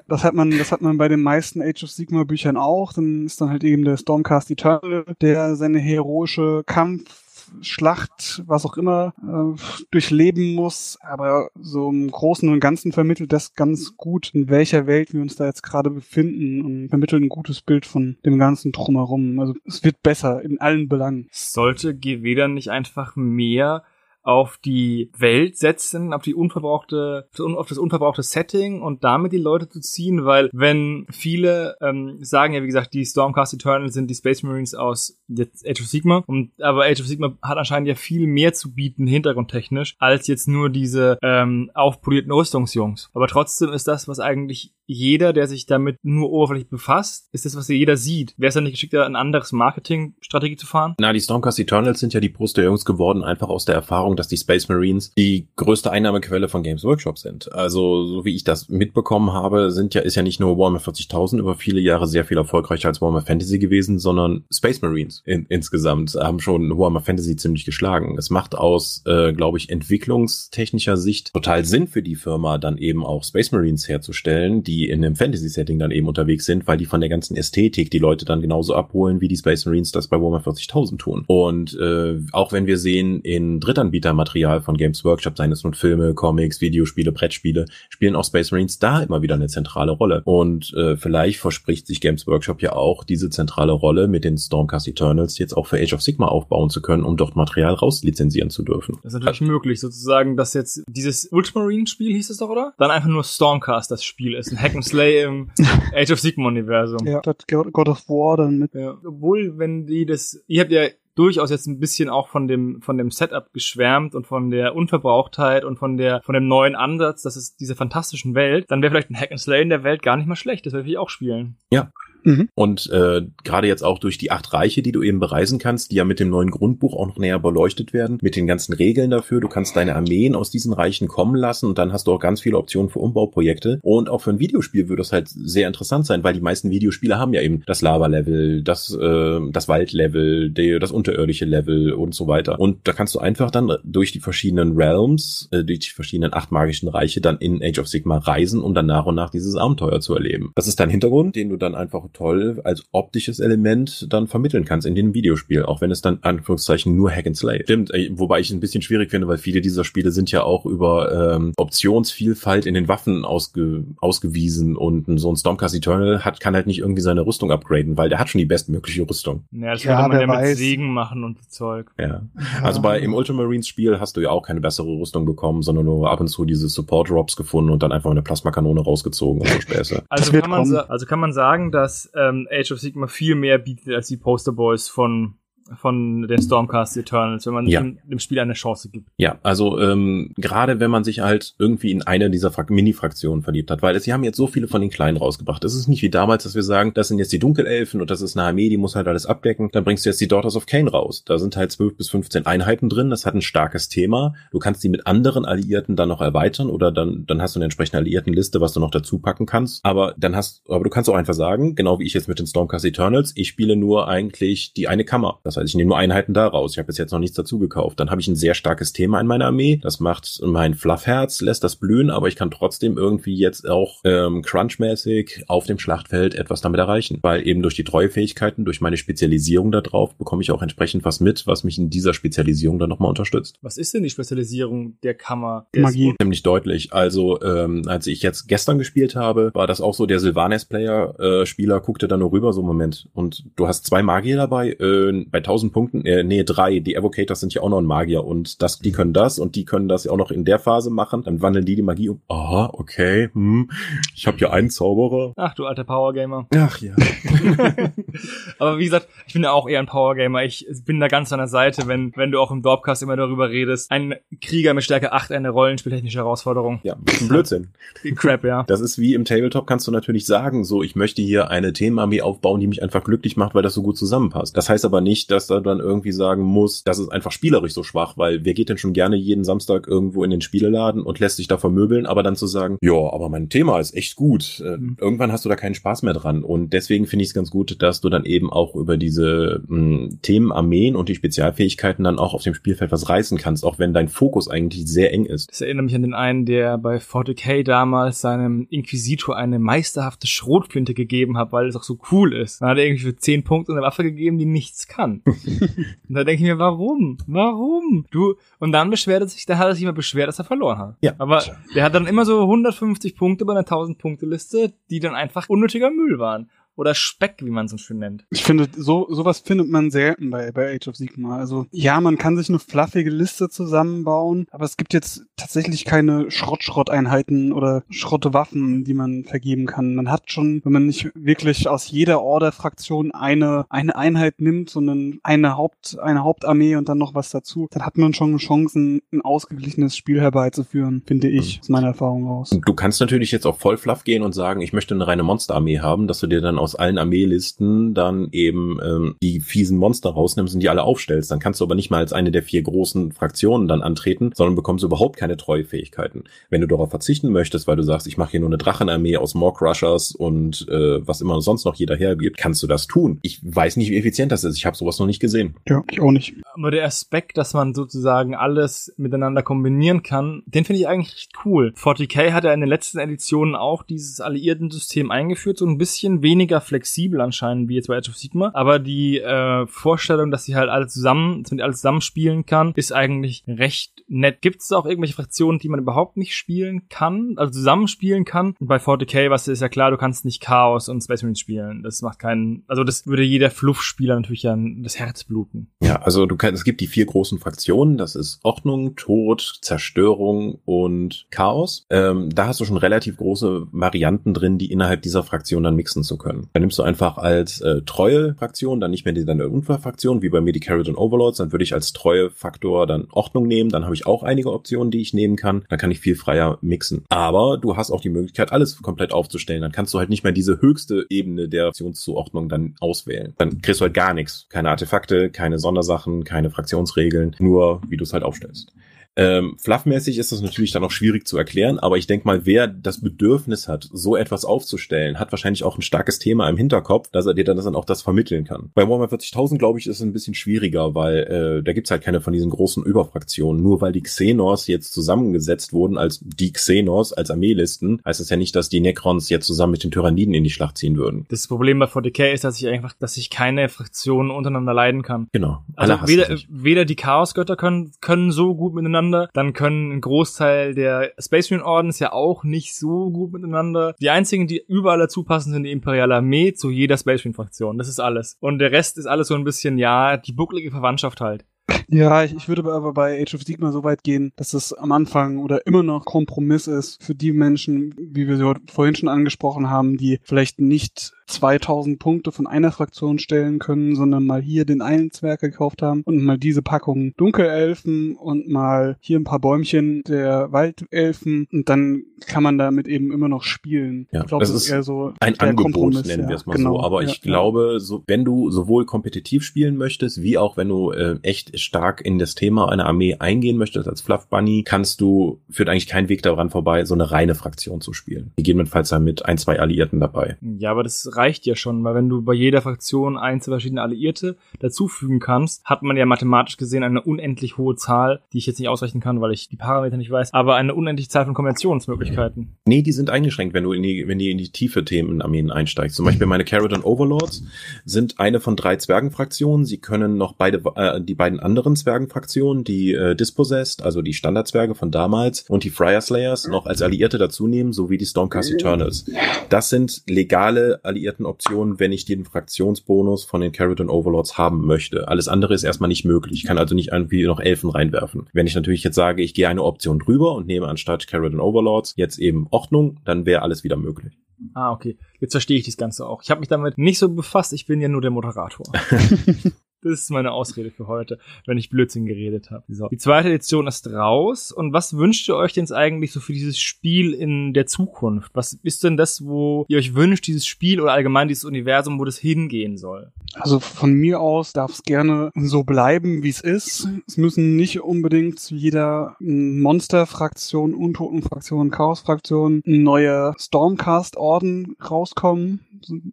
das hat man, das hat man bei den meisten Age of Sigma Büchern auch. Dann ist dann halt eben der Stormcast Eternal, der seine heroische Kampf Schlacht, was auch immer, äh, durchleben muss. Aber so im Großen und Ganzen vermittelt das ganz gut, in welcher Welt wir uns da jetzt gerade befinden und vermittelt ein gutes Bild von dem ganzen Drumherum. Also es wird besser in allen Belangen. Sollte dann nicht einfach mehr auf die Welt setzen, auf die unverbrauchte, auf das unverbrauchte Setting und damit die Leute zu ziehen, weil wenn viele ähm, sagen ja, wie gesagt, die Stormcast Eternal sind die Space Marines aus jetzt Age of Sigma und aber Age of Sigma hat anscheinend ja viel mehr zu bieten hintergrundtechnisch als jetzt nur diese ähm, aufpolierten Rüstungsjungs. Aber trotzdem ist das, was eigentlich jeder, der sich damit nur oberflächlich befasst, ist das, was jeder sieht. Wäre es dann nicht geschickter, ein anderes Marketingstrategie zu fahren? Na, die Stormcast Eternals sind ja die Brust der Jungs geworden, einfach aus der Erfahrung, dass die Space Marines die größte Einnahmequelle von Games Workshop sind. Also, so wie ich das mitbekommen habe, sind ja, ist ja nicht nur Warhammer 40.000 über viele Jahre sehr viel erfolgreicher als Warhammer Fantasy gewesen, sondern Space Marines in, insgesamt haben schon Warhammer Fantasy ziemlich geschlagen. Es macht aus, äh, glaube ich, entwicklungstechnischer Sicht total Sinn für die Firma, dann eben auch Space Marines herzustellen, die in einem Fantasy-Setting dann eben unterwegs sind, weil die von der ganzen Ästhetik die Leute dann genauso abholen, wie die Space Marines das bei Warhammer 40.000 tun. Und äh, auch wenn wir sehen, in Drittanbietermaterial von Games Workshop, seien es nun Filme, Comics, Videospiele, Brettspiele, spielen auch Space Marines da immer wieder eine zentrale Rolle. Und äh, vielleicht verspricht sich Games Workshop ja auch, diese zentrale Rolle mit den Stormcast Eternals jetzt auch für Age of Sigma aufbauen zu können, um dort Material rauslizenzieren zu dürfen. Das ist natürlich möglich, sozusagen, dass jetzt dieses Ultramarine-Spiel hieß es doch, oder? Dann einfach nur Stormcast das Spiel ist. Ein Hack and Slay im Age of Sigma-Universum. Ja, das God of War dann mit. Ja. Obwohl, wenn die das, ihr habt ja durchaus jetzt ein bisschen auch von dem von dem Setup geschwärmt und von der Unverbrauchtheit und von der von dem neuen Ansatz, das ist diese fantastischen Welt, dann wäre vielleicht ein Hack and Slay in der Welt gar nicht mal schlecht. Das würde ich auch spielen. Ja. Mhm. Und äh, gerade jetzt auch durch die acht Reiche, die du eben bereisen kannst, die ja mit dem neuen Grundbuch auch noch näher beleuchtet werden, mit den ganzen Regeln dafür. Du kannst deine Armeen aus diesen Reichen kommen lassen und dann hast du auch ganz viele Optionen für Umbauprojekte. Und auch für ein Videospiel würde das halt sehr interessant sein, weil die meisten Videospiele haben ja eben das Lava-Level, das, äh, das Wald-Level, das unterirdische Level und so weiter. Und da kannst du einfach dann durch die verschiedenen Realms, äh, durch die verschiedenen acht magischen Reiche dann in Age of Sigma reisen, um dann nach und nach dieses Abenteuer zu erleben. Das ist dein Hintergrund, den du dann einfach toll als optisches Element dann vermitteln kannst in dem Videospiel, auch wenn es dann Anführungszeichen nur Hack and Slay. Stimmt, äh, wobei ich es ein bisschen schwierig finde, weil viele dieser Spiele sind ja auch über ähm, Optionsvielfalt in den Waffen ausge ausgewiesen und so ein Stormcast Eternal hat kann halt nicht irgendwie seine Rüstung upgraden, weil der hat schon die bestmögliche Rüstung. Ja, das Ja, könnte man ja mit weiß. Segen machen und Zeug. Ja. Also bei im Ultramarines Spiel hast du ja auch keine bessere Rüstung bekommen, sondern nur ab und zu diese Support Drops gefunden und dann einfach eine Plasmakanone rausgezogen und so Späße. Also kann, man also kann man sagen, dass ähm, Age of Sigma viel mehr bietet als die Posterboys von von den Stormcast Eternals, wenn man Ja. dem, dem Spiel eine Chance gibt. Ja, also ähm, gerade wenn man sich halt irgendwie in eine dieser Fra- Mini-Fraktionen verliebt hat, weil es, sie haben jetzt so viele von den Kleinen rausgebracht. Es ist nicht wie damals, dass wir sagen, das sind jetzt die Dunkelelfen und das ist eine Armee, die muss halt alles abdecken. Dann bringst du jetzt die Daughters of Cain raus. Da sind halt 12 bis 15 Einheiten drin. Das hat ein starkes Thema. Du kannst die mit anderen Alliierten dann noch erweitern oder dann, dann hast du eine entsprechende Alliiertenliste, was du noch dazu packen kannst. Aber dann hast, aber du kannst auch einfach sagen, genau wie ich jetzt mit den Stormcast Eternals, ich spiele nur eigentlich die eine Kammer. Das heißt, ich nehme nur Einheiten daraus. Ich habe bis jetzt noch nichts dazu gekauft. Dann habe ich ein sehr starkes Thema in meiner Armee. Das macht mein Fluffherz, lässt das blühen, aber ich kann trotzdem irgendwie jetzt auch ähm, crunchmäßig auf dem Schlachtfeld etwas damit erreichen. Weil eben durch die Treuefähigkeiten, durch meine Spezialisierung darauf, bekomme ich auch entsprechend was mit, was mich in dieser Spezialisierung dann nochmal unterstützt. Was ist denn die Spezialisierung der Kammer? Magie. Nämlich deutlich. Also, ähm, als ich jetzt gestern gespielt habe, war das auch so, der Sylvanes-Player, äh, Spieler guckte da nur rüber, so Moment. Und du hast zwei Magier dabei, äh, bei 1000 Punkten, äh, nee, drei. Die Evocators sind ja auch noch ein Magier und das, die können das und die können das ja auch noch in der Phase machen. Dann wandeln die die Magie um. Aha, okay, hm. Ich habe hier einen Zauberer. Ach, du alter Powergamer. Ach ja. Aber wie gesagt, ich bin ja auch eher ein Powergamer. Ich bin da ganz an der Seite, wenn, wenn du auch im Dorpcast immer darüber redest. Ein Krieger mit Stärke 8 eine rollenspieltechnische Herausforderung. Ja, ein Blödsinn. Crap, ja. Das ist wie im Tabletop kannst du natürlich sagen, so, ich möchte hier eine Themenarmee aufbauen, die mich einfach glücklich macht, weil das so gut zusammenpasst. Das heißt aber nicht, dass da dann irgendwie sagen muss, das ist einfach spielerisch so schwach, weil wer geht denn schon gerne jeden Samstag irgendwo in den Spieleladen und lässt sich da vermöbeln, aber dann zu sagen, ja, aber mein Thema ist echt gut. Äh, Mhm. Irgendwann hast du da keinen Spaß mehr dran. Und deswegen finde ich es ganz gut, dass du dann eben auch über diese mh, Themenarmeen und die Spezialfähigkeiten dann auch auf dem Spielfeld was reißen kannst, auch wenn dein Fokus eigentlich sehr eng ist. Das erinnert mich an den einen, der bei 40k damals seinem Inquisitor eine meisterhafte Schrotflinte gegeben hat, weil es auch so cool ist. Dann hat er irgendwie für 10 Punkte eine Waffe gegeben, die nichts kann. Und da denke ich mir, warum? Warum? Du, und dann beschwert er sich, da hat er sich immer beschwert, dass er verloren hat. Ja. Aber der hat dann immer so 150 Punkte bei einer 1000-Punkte-Liste, die dann einfach unnötiger Müll waren. Oder Speck, wie man es so schön nennt. Ich finde, so sowas findet man selten bei, bei Age of Sigma. Also ja, man kann sich eine fluffige Liste zusammenbauen, aber es gibt jetzt tatsächlich keine Schrott-Schrott-Einheiten oder Schrottwaffen, die man vergeben kann. Man hat schon, wenn man nicht wirklich aus jeder Order-Fraktion eine, eine Einheit nimmt, sondern eine Haupt, eine Hauptarmee und dann noch was dazu, dann hat man schon Chancen, ein ausgeglichenes Spiel herbeizuführen, finde ich, aus meiner Erfahrung aus. Du kannst natürlich jetzt auch voll fluff gehen und sagen, ich möchte eine reine Monsterarmee haben, dass du dir dann aus allen Armeelisten dann eben ähm, die fiesen Monster rausnimmst und die alle aufstellst. Dann kannst du aber nicht mal als eine der vier großen Fraktionen dann antreten, sondern bekommst überhaupt keine Treuefähigkeiten. Wenn du darauf verzichten möchtest, weil du sagst, ich mache hier nur eine Drachenarmee aus Maw-Crushers und äh, was immer sonst noch jeder hergibt, kannst du das tun. Ich weiß nicht, wie effizient das ist. Ich habe sowas noch nicht gesehen. Ja, ich auch nicht. Aber der Aspekt, dass man sozusagen alles miteinander kombinieren kann, den finde ich eigentlich recht cool. 40k hat ja in den letzten Editionen auch dieses Alliierten-System eingeführt, so ein bisschen weniger flexibel anscheinend wie jetzt bei Age of Sigma. Aber die äh, Vorstellung, dass sie halt alle zusammen, dass man die alle zusammen spielen kann, ist eigentlich recht nett. Gibt es auch irgendwelche Fraktionen, die man überhaupt nicht spielen kann, also zusammen spielen kann? Und bei 40k, was ist ja klar, du kannst nicht Chaos und Space Marines spielen. Das macht keinen, also das würde jeder Fluff-Spieler natürlich an das Herz bluten. Ja, also du kannst, es gibt die vier großen Fraktionen, das ist Ordnung, Tod, Zerstörung und Chaos. Ähm, da hast du schon relativ große Varianten drin, die innerhalb dieser Fraktion dann mixen zu können. Dann nimmst du einfach als äh, treue Fraktion, dann nicht mehr die deine Unfallfraktion, wie bei mir die Carrot und Overlords, dann würde ich als treue Faktor dann Ordnung nehmen, dann habe ich auch einige Optionen, die ich nehmen kann, dann kann ich viel freier mixen. Aber du hast auch die Möglichkeit, alles komplett aufzustellen, dann kannst du halt nicht mehr diese höchste Ebene der Fraktionszuordnung dann auswählen. Dann kriegst du halt gar nichts. Keine Artefakte, keine Sondersachen, keine Fraktionsregeln, nur wie du es halt aufstellst. Ähm, fluffmäßig ist das natürlich dann auch schwierig zu erklären, aber ich denke mal, wer das Bedürfnis hat, so etwas aufzustellen, hat wahrscheinlich auch ein starkes Thema im Hinterkopf, dass er dir dann, das dann auch das vermitteln kann. Bei Warhammer 40.000, glaube ich, ist es ein bisschen schwieriger, weil äh, da gibt's halt keine von diesen großen Überfraktionen. Nur weil die Xenos jetzt zusammengesetzt wurden als die Xenos, als Armeelisten, heißt das ja nicht, dass die Necrons jetzt zusammen mit den Tyranniden in die Schlacht ziehen würden. Das Problem bei 40k ist, dass ich einfach, dass ich keine Fraktionen untereinander leiden kann. Genau. Also weder, weder die Chaosgötter können, können so gut miteinander, dann können ein Großteil der Space Marine Ordens ja auch nicht so gut miteinander. Die einzigen, die überall dazu passen, sind die Imperiale Armee zu jeder Space Marine Fraktion. Das ist alles. Und der Rest ist alles so ein bisschen, ja, die bucklige Verwandtschaft halt. Ja, ich, ich würde aber bei Age of Sigma so weit gehen, dass es am Anfang oder immer noch Kompromiss ist für die Menschen, wie wir sie vorhin schon angesprochen haben, die vielleicht nicht 2000 Punkte von einer Fraktion stellen können, sondern mal hier den einen Zwerg gekauft haben und mal diese Packung Dunkelelfen und mal hier ein paar Bäumchen der Waldelfen und dann kann man damit eben immer noch spielen. Ja, ich glaube, das das ist eher so ein Angebot, Kompromiss, nennen ja. wir es mal Genau, so. Aber ja, ich glaube, so, wenn du sowohl kompetitiv spielen möchtest, wie auch wenn du äh, echt stark in das Thema einer Armee eingehen möchtest als Fluff Bunny, kannst du, führt eigentlich kein Weg daran vorbei, so eine reine Fraktion zu spielen. Gegebenenfalls dann mit ein, zwei Alliierten dabei. Ja, aber das reicht ja schon, weil wenn du bei jeder Fraktion einzelne verschiedene Alliierte dazufügen kannst, hat man ja mathematisch gesehen eine unendlich hohe Zahl, die ich jetzt nicht ausrechnen kann, weil ich die Parameter nicht weiß, aber eine unendliche Zahl von Kombinationsmöglichkeiten. Nee, die sind eingeschränkt, wenn du in die, wenn die in die tiefe Themenarmeen einsteigst. Zum Beispiel meine Caradon Overlords sind eine von drei Zwergenfraktionen. Sie können noch beide, äh, die beiden anderen Zwergenfraktionen, die äh, Dispossessed, also die Standardzwerge von damals und die Friar Slayers noch als Alliierte dazu nehmen, sowie die Stormcast Eternals. Das sind legale alliierten Optionen, wenn ich den Fraktionsbonus von den Caradon Overlords haben möchte. Alles andere ist erstmal nicht möglich. Ich kann also nicht irgendwie noch Elfen reinwerfen. Wenn ich natürlich jetzt sage, ich gehe eine Option drüber und nehme anstatt Caradon Overlords jetzt eben Ordnung, dann wäre alles wieder möglich. Ah, okay. Jetzt verstehe ich das Ganze auch. Ich habe mich damit nicht so befasst, ich bin ja nur der Moderator. Das ist meine Ausrede für heute, wenn ich Blödsinn geredet habe. So. Die zweite Edition ist raus. Und was wünscht ihr euch denn eigentlich so für dieses Spiel in der Zukunft? Was ist denn das, wo ihr euch wünscht, dieses Spiel oder allgemein dieses Universum, wo das hingehen soll? Also von mir aus darf es gerne so bleiben, wie es ist. Es müssen nicht unbedingt zu jeder Monster-Fraktion, Untoten-Fraktion, Chaos-Fraktion neue Stormcast-Orden rauskommen.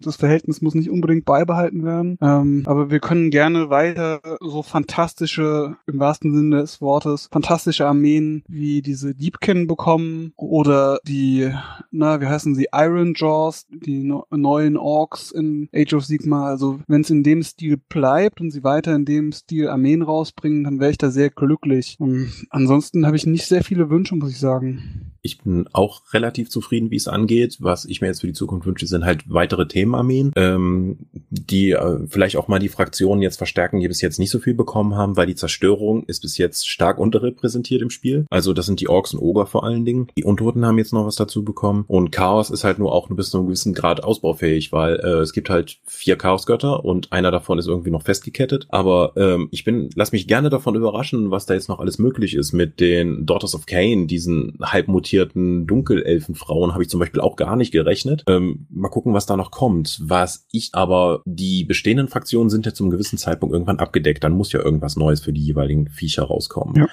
Das Verhältnis muss nicht unbedingt beibehalten werden. Ähm, aber wir können gerne weiter so fantastische, im wahrsten Sinne des Wortes, fantastische Armeen wie diese Deepkin bekommen oder die, na, wie heißen sie, Iron Jaws, die no neuen Orks in Age of Sigma. Also wenn es in dem Stil bleibt und sie weiter in dem Stil Armeen rausbringen, dann wäre ich da sehr glücklich. Und ansonsten habe ich nicht sehr viele Wünsche, muss ich sagen. Ich bin auch relativ zufrieden, wie es angeht. Was ich mir jetzt für die Zukunft wünsche, sind halt weitere Themenarmeen, ähm, die äh, vielleicht auch mal die Fraktionen jetzt verstärken, die bis jetzt nicht so viel bekommen haben, weil die Zerstörung ist bis jetzt stark unterrepräsentiert im Spiel. Also das sind die Orks und Oger vor allen Dingen. Die Untoten haben jetzt noch was dazu bekommen. Und Chaos ist halt nur auch bis zu einem gewissen Grad ausbaufähig, weil äh, es gibt halt vier Chaosgötter und einer davon ist irgendwie noch festgekettet. Aber ähm, ich bin, lass mich gerne davon überraschen, was da jetzt noch alles möglich ist mit den Daughters of Cain, diesen halb mutierten Dunkelelfenfrauen habe ich zum Beispiel auch gar nicht gerechnet. Ähm, mal gucken, was da noch kommt. Was ich aber, die bestehenden Fraktionen sind ja zum gewissen Zeitpunkt irgendwann abgedeckt. Dann muss ja irgendwas Neues für die jeweiligen Viecher rauskommen. Ja.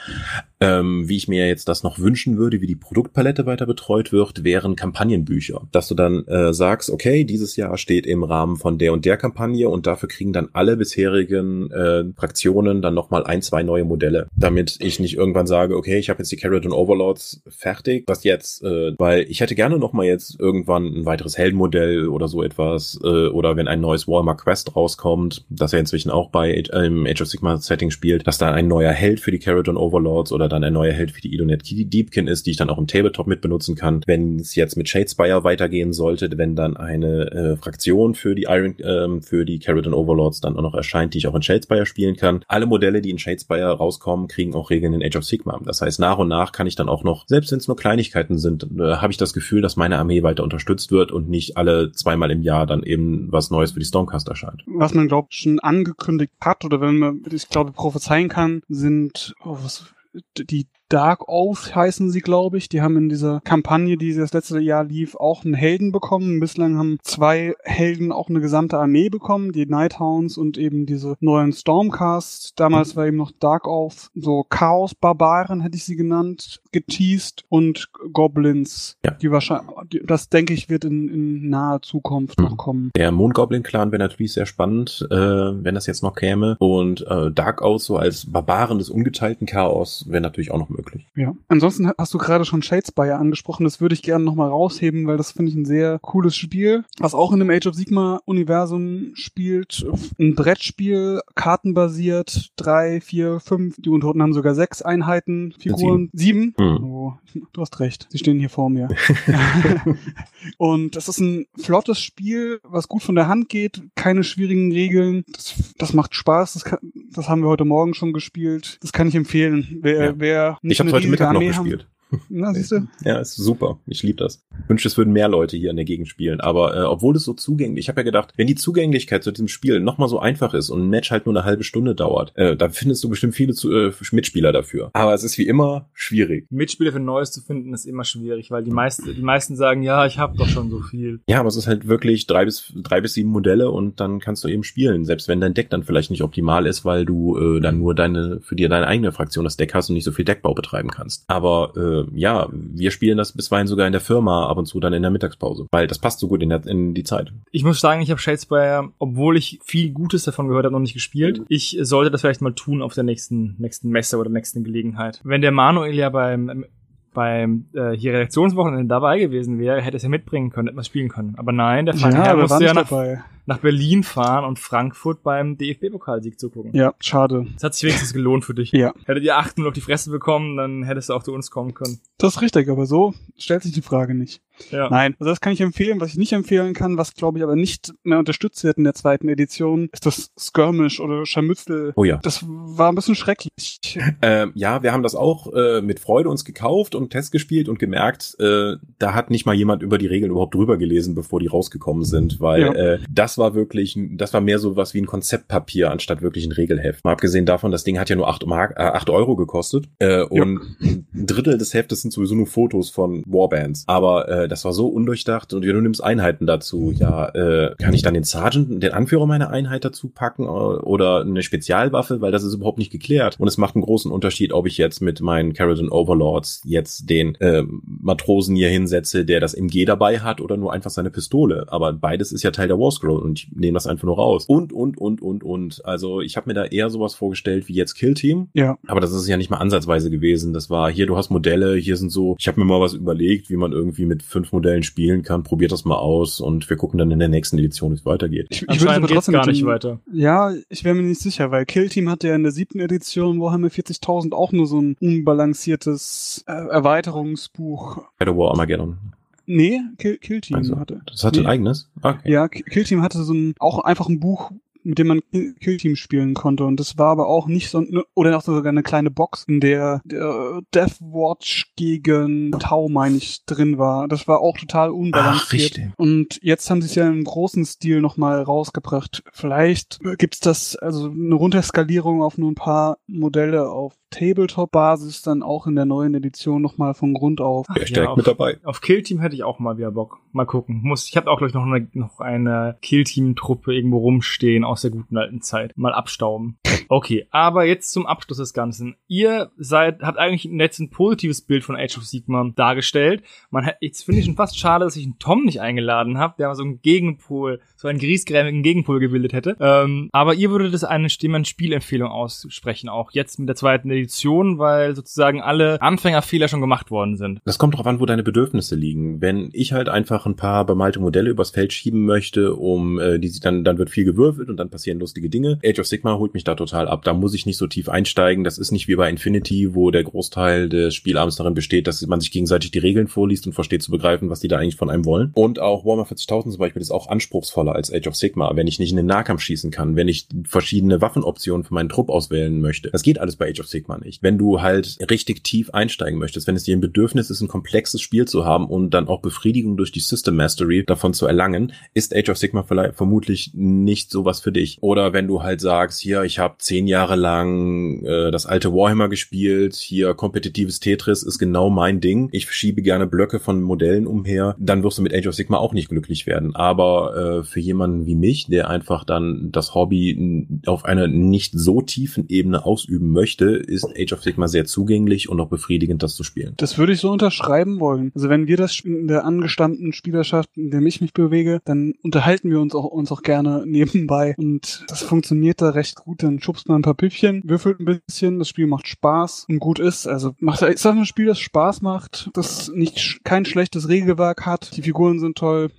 Ähm, wie ich mir jetzt das noch wünschen würde, wie die Produktpalette weiter betreut wird, wären Kampagnenbücher. Dass du dann äh, sagst, okay, dieses Jahr steht im Rahmen von der und der Kampagne und dafür kriegen dann alle bisherigen äh, Fraktionen dann nochmal ein, zwei neue Modelle. Damit ich nicht irgendwann sage, okay, ich habe jetzt die Carrot und Overlords fertig, was jetzt, äh, weil ich hätte gerne nochmal jetzt irgendwann ein weiteres Heldenmodell oder so etwas, äh, oder wenn ein neues Walmart Quest rauskommt, das ja inzwischen auch bei äh, im Age of Sigma Setting spielt, dass da ein neuer Held für die Carrot und Overlords oder dann ein neuer Held für die Idonet Deepkin ist, die ich dann auch im Tabletop mit benutzen kann. Wenn es jetzt mit Shadespire weitergehen sollte, wenn dann eine äh, Fraktion für die Iron, ähm, für die Carradon Overlords dann auch noch erscheint, die ich auch in Shadespire spielen kann. Alle Modelle, die in Shadespire rauskommen, kriegen auch Regeln in Age of Sigma. Das heißt, nach und nach kann ich dann auch noch, selbst wenn es nur Kleinigkeiten sind, äh, habe ich das Gefühl, dass meine Armee weiter unterstützt wird und nicht alle zweimal im Jahr dann eben was Neues für die Stormcast erscheint. Was man, glaube ich, schon angekündigt hat oder wenn man, ich glaube, prophezeien kann, sind, oh, was, die Dark Oath heißen sie, glaube ich. Die haben in dieser Kampagne, die das letzte Jahr lief, auch einen Helden bekommen. Bislang haben zwei Helden auch eine gesamte Armee bekommen, die Nighthounds und eben diese neuen Stormcast. Damals war eben noch Dark Oath, so Chaos-Barbaren hätte ich sie genannt, geteased und Goblins, ja. die wahrscheinlich, das denke ich, wird in, in naher Zukunft mhm. noch kommen. Der Mondgoblin-Clan wäre natürlich sehr spannend, äh, wenn das jetzt noch käme. Und äh, Dark Oath so als Barbaren des ungeteilten Chaos wäre natürlich auch noch möglich möglich. Ja. Ansonsten hast du gerade schon Shadespire angesprochen. Das würde ich gerne nochmal rausheben, weil das finde ich ein sehr cooles Spiel, was auch in dem Age of Sigma Universum spielt. Ein Brettspiel, kartenbasiert, drei, vier, fünf. Die Untoten haben sogar sechs Einheiten, Figuren, sieben. sieben? Mhm. Oh, du hast recht. Sie stehen hier vor mir. Und das ist ein flottes Spiel, was gut von der Hand geht, keine schwierigen Regeln. Das, das macht Spaß. Das, kann, das haben wir heute Morgen schon gespielt. Das kann ich empfehlen. Wer, ja. wer ich habe heute Mittag noch gespielt. Na, siehst du? Ja, ist super. Ich liebe das. Ich wünsche, es würden mehr Leute hier in der Gegend spielen. Aber äh, obwohl es so zugänglich, ich habe ja gedacht, wenn die Zugänglichkeit zu diesem Spiel nochmal so einfach ist und ein Match halt nur eine halbe Stunde dauert, äh, dann findest du bestimmt viele zu, äh, Mitspieler dafür. Aber es ist wie immer schwierig. Mitspieler für Neues zu finden ist immer schwierig, weil die meisten, die meisten sagen, ja, ich habe doch schon so viel. Ja, aber es ist halt wirklich drei bis drei bis sieben Modelle und dann kannst du eben spielen, selbst wenn dein Deck dann vielleicht nicht optimal ist, weil du äh, dann nur deine für dir deine eigene Fraktion das Deck hast und nicht so viel Deckbau betreiben kannst. Aber äh, äh, ja, wir spielen das bisweilen sogar in der Firma, ab und zu dann in der Mittagspause, weil das passt so gut in, der, in die Zeit. Ich muss sagen, ich habe Shadespire, obwohl ich viel Gutes davon gehört habe, noch nicht gespielt. Ich sollte das vielleicht mal tun auf der nächsten, nächsten Messe oder nächsten Gelegenheit. Wenn der Manuel ja beim beim äh, hier Redaktionswochenende dabei gewesen wäre, hätte es ja mitbringen können, hätte man spielen können. Aber nein, der Frank Ja, musste ja nicht nach, dabei. Nach Berlin fahren und Frankfurt beim DFB-Pokalsieg zugucken. Ja, schade. Das hat sich wenigstens gelohnt für dich. Ja. Hättet ihr 8 auf die Fresse bekommen, dann hättest du auch zu uns kommen können. Das ist richtig, aber so stellt sich die Frage nicht. Ja. Nein, also das kann ich empfehlen. Was ich nicht empfehlen kann, was glaube ich aber nicht mehr unterstützt wird in der zweiten Edition, ist das Skirmish oder Scharmützel. Oh ja. Das war ein bisschen schrecklich. Ähm, ja, wir haben das auch äh, mit Freude uns gekauft und Test gespielt und gemerkt, äh, da hat nicht mal jemand über die Regeln überhaupt drüber gelesen, bevor die rausgekommen sind, weil Ja. äh, das war wirklich, das war mehr so was wie ein Konzeptpapier anstatt wirklich ein Regelheft. Mal abgesehen davon, das Ding hat ja nur 8, Mark, äh, 8 Euro gekostet äh, und ein Drittel des Heftes sind sowieso nur Fotos von Warbands. Aber äh, das war so undurchdacht und du nimmst Einheiten dazu. Ja, äh, kann ich dann den Sergeant, den Anführer meiner Einheit dazu packen äh, oder eine Spezialwaffe, weil das ist überhaupt nicht geklärt. Und es macht einen großen Unterschied, ob ich jetzt mit meinen Carradon Overlords jetzt den ähm, Matrosen hier hinsetze, der das MG dabei hat oder nur einfach seine Pistole. Aber beides ist ja Teil der War Scroll und ich nehme das einfach nur raus. Und, und, und, und, und. Also ich habe mir da eher sowas vorgestellt wie jetzt Kill Team. Ja, Aber das ist ja nicht mal ansatzweise gewesen. Das war hier, du hast Modelle, hier sind so, ich habe mir mal was überlegt, wie man irgendwie mit fünf Modellen spielen kann. Probiert das mal aus und wir gucken dann in der nächsten Edition, wie es weitergeht. ich, ich würde aber trotzdem gar nicht dem- weiter. Ja, ich wäre mir nicht sicher, weil Kill Team hatte ja in der siebten Edition Warhammer 40.000 auch nur so ein unbalanciertes äh, Erweiterungsbuch. Shadow War Armageddon. Nee, Kill, Kill Team Also, hatte. Das hat ein Nee. eigenes? Okay. Ja, Ki- Kill Team hatte so ein, auch einfach ein Buch, mit dem man Ki- Kill Team spielen konnte. Und das war aber auch nicht so, ne- oder auch sogar eine kleine Box, in der, der Death Watch gegen Tau, meine ich, drin war. Das war auch total unbalanciert. Ach. Und jetzt haben sie es ja im großen Stil nochmal rausgebracht. Vielleicht gibt's das, also eine Runterskalierung auf nur ein paar Modelle auf Tabletop-Basis dann auch in der neuen Edition nochmal von Grund auf. Der stärkt auf- mit dabei. Auf Killteam hätte ich auch mal wieder Bock. Mal gucken. Muss, ich habe auch gleich noch eine, noch eine Killteam-Truppe irgendwo rumstehen aus der guten alten Zeit. Mal abstauben. Okay, aber jetzt zum Abschluss des Ganzen. Ihr seid, habt eigentlich ein letztes positives Bild von Age of Sigma dargestellt. Man hat, jetzt finde ich schon fast schade, dass ich einen Tom nicht eingeladen habe, der mal so einen Gegenpol, so einen griesgrämigen Gegenpol gebildet hätte. Ähm, aber ihr würdet es eine Stimme, eine Spielempfehlung aussprechen, auch jetzt mit der zweiten Edition, weil sozusagen alle Anfängerfehler schon gemacht worden sind. Das kommt drauf an, wo deine Bedürfnisse liegen. Wenn ich halt einfach ein paar bemalte Modelle übers Feld schieben möchte, um äh, die dann dann wird viel gewürfelt und dann passieren lustige Dinge. Age of Sigma holt mich da total ab. Da muss ich nicht so tief einsteigen. Das ist nicht wie bei Infinity, wo der Großteil des Spielabends darin besteht, dass man sich gegenseitig die Regeln vorliest und versteht zu begreifen, was die da eigentlich von einem wollen. Und auch Warhammer 40.000 zum Beispiel ist auch anspruchsvoller als Age of Sigma, wenn ich nicht in den Nahkampf schießen kann, wenn ich verschiedene Waffenoptionen für meinen Trupp auswählen möchte. Das geht alles bei Age of Sigma nicht. Wenn du halt richtig tief einsteigen möchtest, wenn es dir ein Bedürfnis ist, ein komplexes Spiel zu haben und dann auch Befriedigung durch die System Mastery davon zu erlangen, ist Age of Sigma vermutlich nicht sowas für dich. Oder wenn du halt sagst, hier, ich habe zehn Jahre lang äh, das alte Warhammer gespielt, hier kompetitives Tetris ist genau mein Ding. Ich schiebe gerne Blöcke von Modellen umher, dann wirst du mit Age of Sigma auch nicht glücklich werden. Aber äh, für jemanden wie mich, der einfach dann das Hobby auf einer nicht so tiefen Ebene ausüben möchte, ist Age of Sigma sehr zugänglich und auch befriedigend, das zu spielen. Das würde ich so unterschreiben wollen. Also wenn wir das in der angestammten Spielerschaft, in der ich mich bewege, dann unterhalten wir uns auch, uns auch gerne nebenbei. Und das funktioniert da recht gut. Dann schubst man ein paar Püppchen, würfelt ein bisschen, das Spiel macht Spaß und gut ist. Also macht ist das ein Spiel, das Spaß macht, das nicht kein schlechtes Regelwerk hat. Die Figuren sind toll.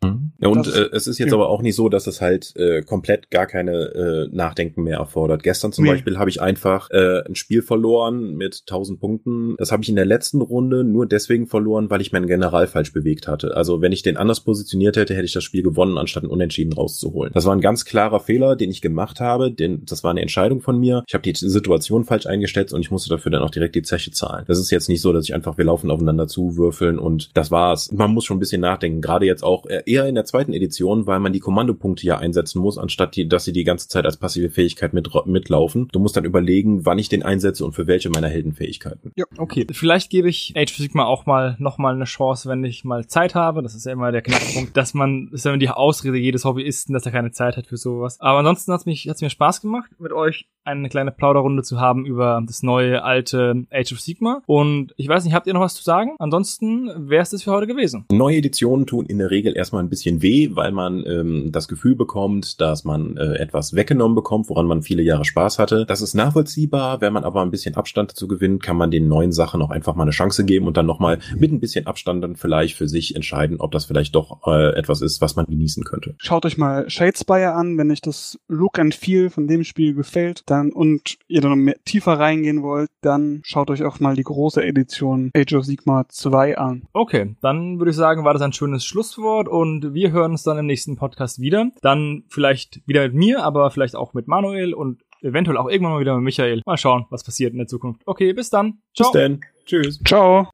Ja, und Das- äh, es ist jetzt ja. aber auch nicht so, dass es halt äh, komplett gar keine äh, Nachdenken mehr erfordert. Gestern zum Nee. Beispiel habe ich einfach äh, ein Spiel verloren mit 1000 Punkten. Das habe ich in der letzten Runde nur deswegen verloren, weil ich meinen General falsch bewegt hatte. Also wenn ich den anders positioniert hätte, hätte ich das Spiel gewonnen, anstatt ein Unentschieden rauszuholen. Das war ein ganz klarer Fehler, den ich gemacht habe. Den, das war eine Entscheidung von mir. Ich habe die Situation falsch eingestellt und ich musste dafür dann auch direkt die Zeche zahlen. Das ist jetzt nicht so, dass ich einfach, wir laufen aufeinander zu, würfeln und das war's. Man muss schon ein bisschen nachdenken. Gerade jetzt auch äh, eher in der zweiten Edition, weil man die Kommandopunkte ja einsetzen muss, anstatt die, dass sie die ganze Zeit als passive Fähigkeit mit, mitlaufen. Du musst dann überlegen, wann ich den einsetze und für welche meiner Heldenfähigkeiten. Okay, vielleicht gebe ich Age of Sigma auch mal noch mal eine Chance, wenn ich mal Zeit habe. Das ist ja immer der Knackpunkt, dass man, das ist ja immer die Ausrede jedes Hobbyisten, dass er keine Zeit hat für sowas. Aber ansonsten hat's mich, hat's mir Spaß gemacht, mit euch eine kleine Plauderrunde zu haben über das neue alte Age of Sigma. Und ich weiß nicht, habt ihr noch was zu sagen? Ansonsten wäre es das für heute gewesen. Neue Editionen tun in der Regel erstmal ein bisschen weh, weil man ähm, das Gefühl bekommt, dass man äh, etwas weggenommen bekommt, woran man viele Jahre Spaß hatte. Das ist nachvollziehbar. Wenn man aber ein bisschen Abstand dazu gewinnt, kann man den neuen Sachen auch einfach mal eine Chance geben und dann nochmal mit ein bisschen Abstand dann vielleicht für sich entscheiden, ob das vielleicht doch äh, etwas ist, was man genießen könnte. Schaut euch mal Shadespire an, wenn euch das Look and Feel von dem Spiel gefällt, dann und ihr dann mehr, tiefer reingehen wollt, dann schaut euch auch mal die große Edition Age of Sigma 2 an. Okay, dann würde ich sagen, war das ein schönes Schlusswort und wir hören uns dann im nächsten Podcast wieder. Dann vielleicht wieder mit mir, aber vielleicht auch mit Manuel und eventuell auch irgendwann mal wieder mit Michael. Mal schauen, was passiert in der Zukunft. Okay, bis dann. Ciao. Bis dann. Tschüss. Ciao.